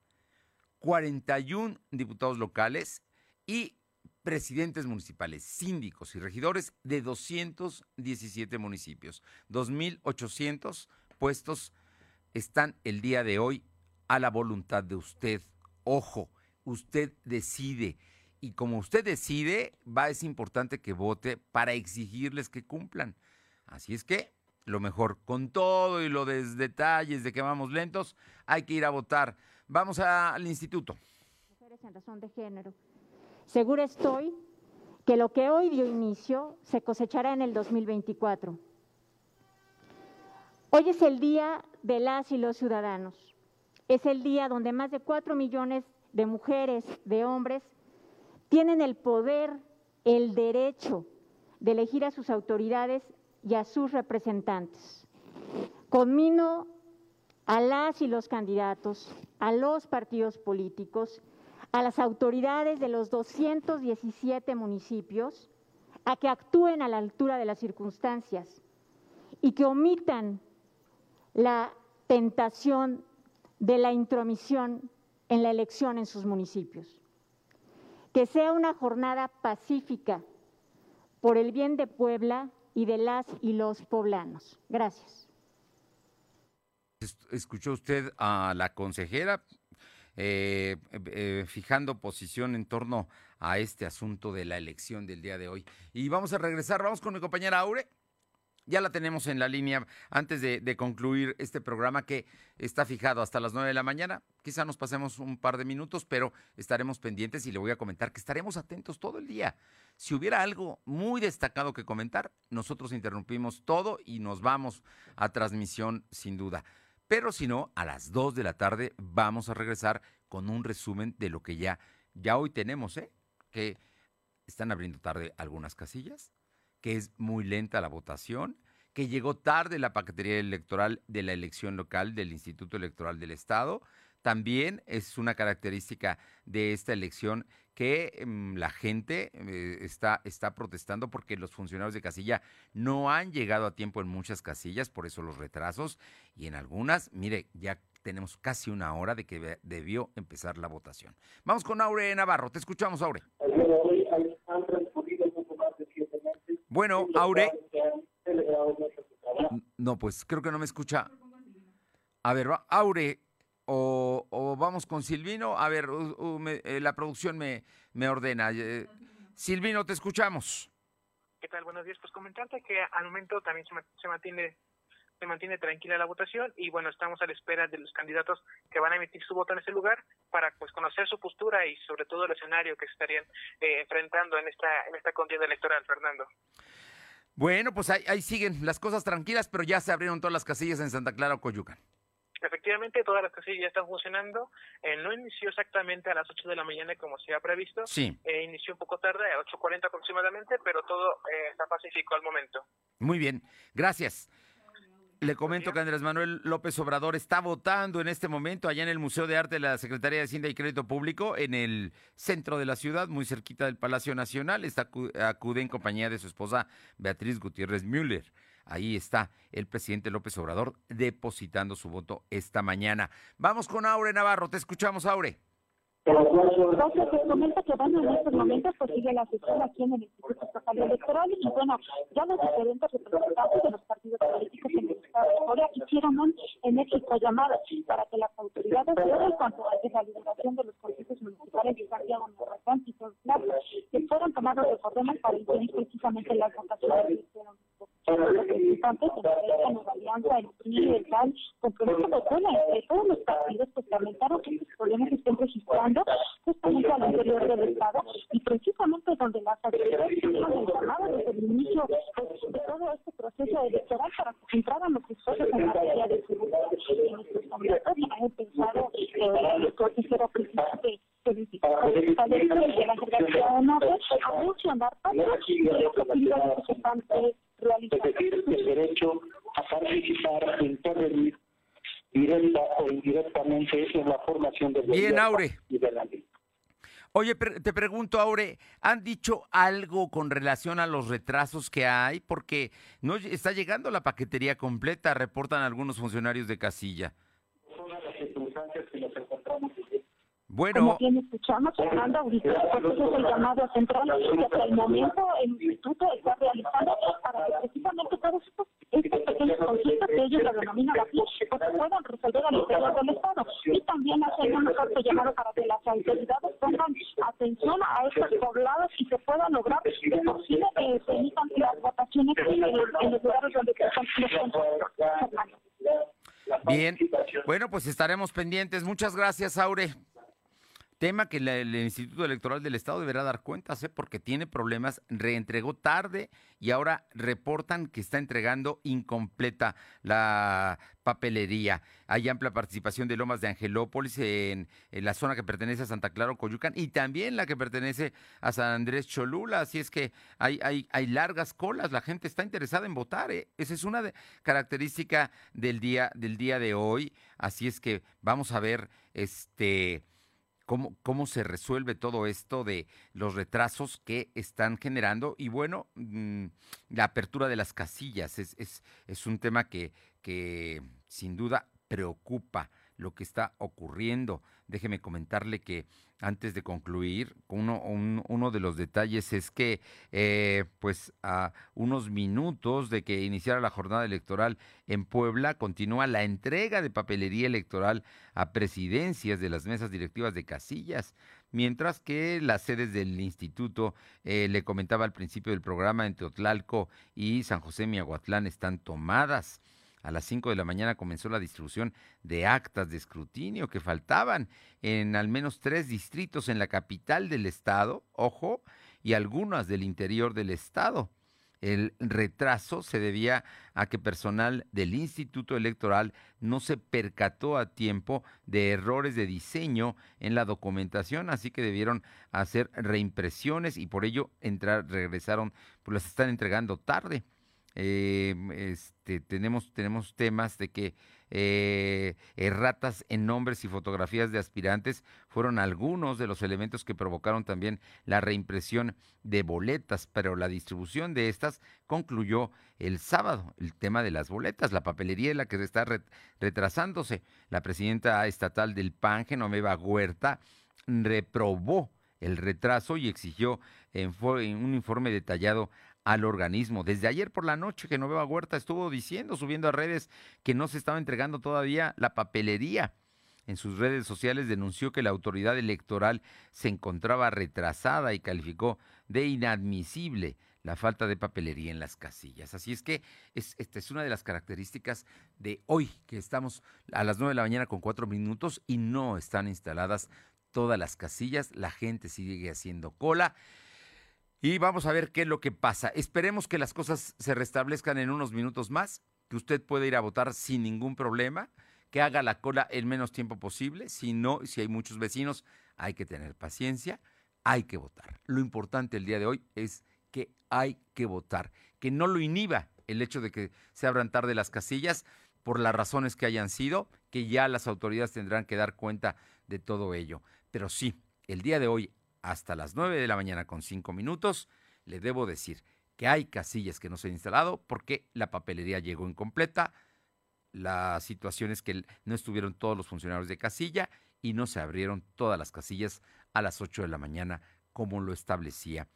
41 diputados locales y presidentes municipales, síndicos y regidores de 217 municipios. 2.800 puestos están el día de hoy a la voluntad de usted. Ojo, usted decide. Y como usted decide, va, es importante que vote para exigirles que cumplan. Así es que, lo mejor, con todo y lo de detalles de que vamos lentos, hay que ir a votar. Vamos al instituto. Mujeres en razón de género Segura estoy que lo que hoy dio inicio se cosechará en el 2024. Hoy es el día de las y los ciudadanos. Es el día donde más de cuatro millones de mujeres, de hombres, tienen el poder, el derecho de elegir a sus autoridades y a sus representantes. Conmino a las y los candidatos, a los partidos políticos, a las autoridades de los 217 municipios a que actúen a la altura de las circunstancias y que omitan la tentación de la intromisión en la elección en sus municipios. Que sea una jornada pacífica por el bien de Puebla y de las y los poblanos. Gracias. Escuchó usted a la consejera, eh, eh, fijando posición en torno a este asunto de la elección del día de hoy. Y vamos a regresar, vamos con mi compañera Aure. Ya la tenemos en la línea antes de, concluir este programa que está fijado hasta las 9 de la mañana. Quizá nos pasemos un par de minutos, pero estaremos pendientes y le voy a comentar que estaremos atentos todo el día. Si hubiera algo muy destacado que comentar, nosotros interrumpimos todo y nos vamos a transmisión sin duda. Pero si no, a las 2 de la tarde vamos a regresar con un resumen de lo que ya, ya hoy tenemos, ¿eh? Que están abriendo tarde algunas casillas, que es muy lenta la votación, que llegó tarde la paquetería electoral de la elección local del Instituto Electoral del Estado. También es una característica de esta elección que mm, la gente eh, está, está protestando porque los funcionarios de casilla no han llegado a tiempo en muchas casillas, por eso los retrasos, y en algunas, mire, ya tenemos casi una hora de que debió empezar la votación. Vamos con Aure Navarro, te escuchamos, Aure. Bueno, Aure. No, pues creo que no me escucha. A ver, Aure, o, vamos con Silvino. A ver, eh, la producción me, me ordena. Eh, Silvino, te escuchamos. ¿Qué tal? Buenos días. Pues comentarte que al momento también se, mantiene se mantiene tranquila la votación y bueno, estamos a la espera de los candidatos que van a emitir su voto en ese lugar para pues conocer su postura y sobre todo el escenario que estarían eh, enfrentando en esta en esta contienda electoral, Fernando. Bueno, pues ahí, ahí siguen las cosas tranquilas, pero ya se abrieron todas las casillas en Santa Clara o Coyucan. Efectivamente, todas las casillas ya están funcionando. Eh, no inició exactamente a las 8 de la mañana como se ha previsto. Sí. Eh, inició un poco tarde, a 8.40 aproximadamente, pero todo eh, está pacífico al momento. Muy bien, gracias. Le comento que Andrés Manuel López Obrador está votando en este momento allá en el Museo de Arte de la Secretaría de Hacienda y Crédito Público, en el centro de la ciudad, muy cerquita del Palacio Nacional. Está, acude en compañía de su esposa Beatriz Gutiérrez Müller. Ahí está el presidente López Obrador depositando su voto esta mañana. Vamos con Aure Navarro, te escuchamos, Aure. Gracias, te comenta que bueno, en estos momentos pues sigue la sesión aquí en el Instituto Estatal Electoral y bueno, ya los diferentes representantes de los partidos políticos en el Estado de Corea hicieron un enérgico llamado para que las autoridades en cuanto a la liberación de los consejos municipales de Santiago Morrazán y Plaza que fueron tomados de problemas para impedir precisamente las votaciones que hicieron los representantes de la Alianza, el PRI, el PAN, con de todos los partidos, pues lamentaron que estos problemas se estén registrando justamente al interior del Estado y precisamente donde las autoridades el llamado desde el inicio pues, de todo este proceso electoral para que entraran los esfuerzos en materia de seguridad. En estos momentos ha empezado eh, el consejero presidente del de la Secretaría de a mencionar todas las actividades que están eh, realizando. el derecho a participar, a intervenir directa o indirectamente en la formación del Bien, Aure. y de la ley. Oye, te pregunto, Aure, ¿han dicho algo con relación a los retrasos que hay? Porque no está llegando la paquetería completa, reportan algunos funcionarios de casilla. Son las circunstancias que nos encontramos Bueno, Como bien escuchamos, Fernando, ahorita ese es el llamado central que hasta el momento el instituto está realizando para que precisamente todos estos, estos pequeños conflictos que ellos lo denominan así, pues se puedan resolver al interior del Estado. Y también hacer un fuerte llamado para que las autoridades pongan atención a estos poblados y se pueda lograr que por fin eh, permitan las votaciones en, en los lugares donde se están los conflictos. Fernando. bien. Bueno, pues estaremos pendientes. Muchas gracias, Aure. Tema que el Instituto Electoral del Estado deberá dar cuentas, ¿eh? porque tiene problemas, reentregó tarde y ahora reportan que está entregando incompleta la papelería. Hay amplia participación de Lomas de Angelópolis en, la zona que pertenece a Santa Clara, Coyucan, y también la que pertenece a San Andrés Cholula. Así es que hay, hay, hay largas colas, la gente está interesada en votar. ¿eh? Esa es una de- característica del día, del día de hoy. Así es que vamos a ver este cómo, cómo se resuelve todo esto de los retrasos que están generando. Y bueno, mm, la apertura de las casillas es, es, es un tema que, que sin duda preocupa lo que está ocurriendo. Déjeme comentarle que antes de concluir, uno, un- uno de los detalles es que, eh, pues, a unos minutos de que iniciara la jornada electoral en Puebla, continúa la entrega de papelería electoral a presidencias de las mesas directivas de casillas, mientras que las sedes del instituto, eh, le comentaba al principio del programa, en Teotlalco y San José Miahuatlán están tomadas. A las 5 de la mañana comenzó la distribución de actas de escrutinio que faltaban en al menos tres distritos en la capital del estado, ojo, y algunas del interior del estado. El retraso se debía a que personal del Instituto Electoral no se percató a tiempo de errores de diseño en la documentación, así que debieron hacer reimpresiones y por ello entrar, regresaron, pues las están entregando tarde. Eh, este, tenemos, tenemos temas de que eh, erratas en nombres y fotografías de aspirantes fueron algunos de los elementos que provocaron también la reimpresión de boletas, pero la distribución de estas concluyó el sábado. El tema de las boletas, la papelería es la que está re- retrasándose. La presidenta estatal del PAN, Genoveva Huerta, reprobó el retraso y exigió en un informe detallado al organismo. Desde ayer por la noche, Genoveva Huerta estuvo diciendo, subiendo a redes, que no se estaba entregando todavía la papelería. En sus redes sociales denunció que la autoridad electoral se encontraba retrasada y calificó de inadmisible la falta de papelería en las casillas. Así es que es, esta es una de las características de hoy, que estamos a las 9 de la mañana con cuatro minutos y no están instaladas todas las casillas. La gente sigue haciendo cola. Y vamos a ver qué es lo que pasa. Esperemos que las cosas se restablezcan en unos minutos más, que usted pueda ir a votar sin ningún problema, que haga la cola el menos tiempo posible. Si no, si hay muchos vecinos, hay que tener paciencia, hay que votar. Lo importante el día de hoy es que hay que votar, que no lo inhiba el hecho de que se abran tarde las casillas por las razones que hayan sido, que ya las autoridades tendrán que dar cuenta de todo ello. Pero sí, el día de hoy hasta las 9 de la mañana con 5 minutos, le debo decir que hay casillas que no se han instalado porque la papelería llegó incompleta. La situación es que no estuvieron todos los funcionarios de casilla y no se abrieron todas las casillas a las 8 de la mañana como lo establecía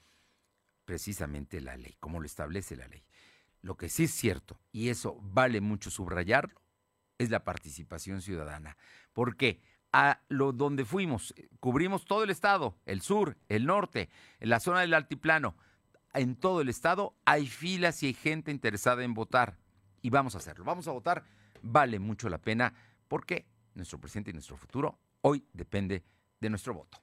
precisamente la ley, como lo establece la ley. Lo que sí es cierto, y eso vale mucho subrayarlo, es la participación ciudadana. Porque a lo donde fuimos, cubrimos todo el estado, el sur, el norte, la zona del altiplano, en todo el estado hay filas y hay gente interesada en votar. Y vamos a hacerlo. Vamos a votar. Vale mucho la pena porque nuestro presente y nuestro futuro hoy depende de nuestro voto.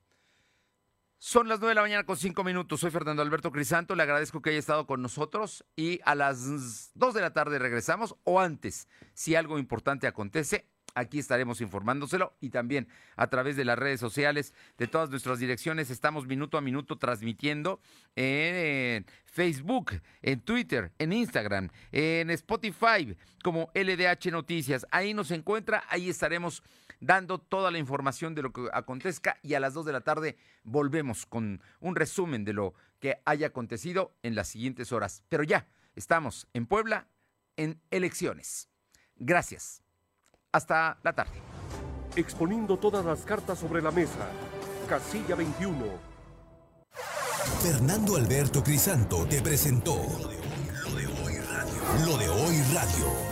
Son las 9 de la mañana con 5 minutos. Soy Fernando Alberto Crisanto. Le agradezco que haya estado con nosotros y a las 2 de la tarde regresamos o antes, si algo importante acontece, Aquí estaremos informándoselo y también a través de las redes sociales de todas nuestras direcciones. Estamos minuto a minuto transmitiendo en, Facebook, en Twitter, en Instagram, en Spotify como LDH Noticias. Ahí nos encuentra, ahí estaremos dando toda la información de lo que acontezca y a las 2 de la tarde volvemos con un resumen de lo que haya acontecido en las siguientes horas. Pero ya, estamos en Puebla en elecciones. Gracias. Hasta la tarde. Exponiendo todas las cartas sobre la mesa. Casilla 21. Fernando Alberto Crisanto te presentó Lo de hoy radio. Lo de hoy radio.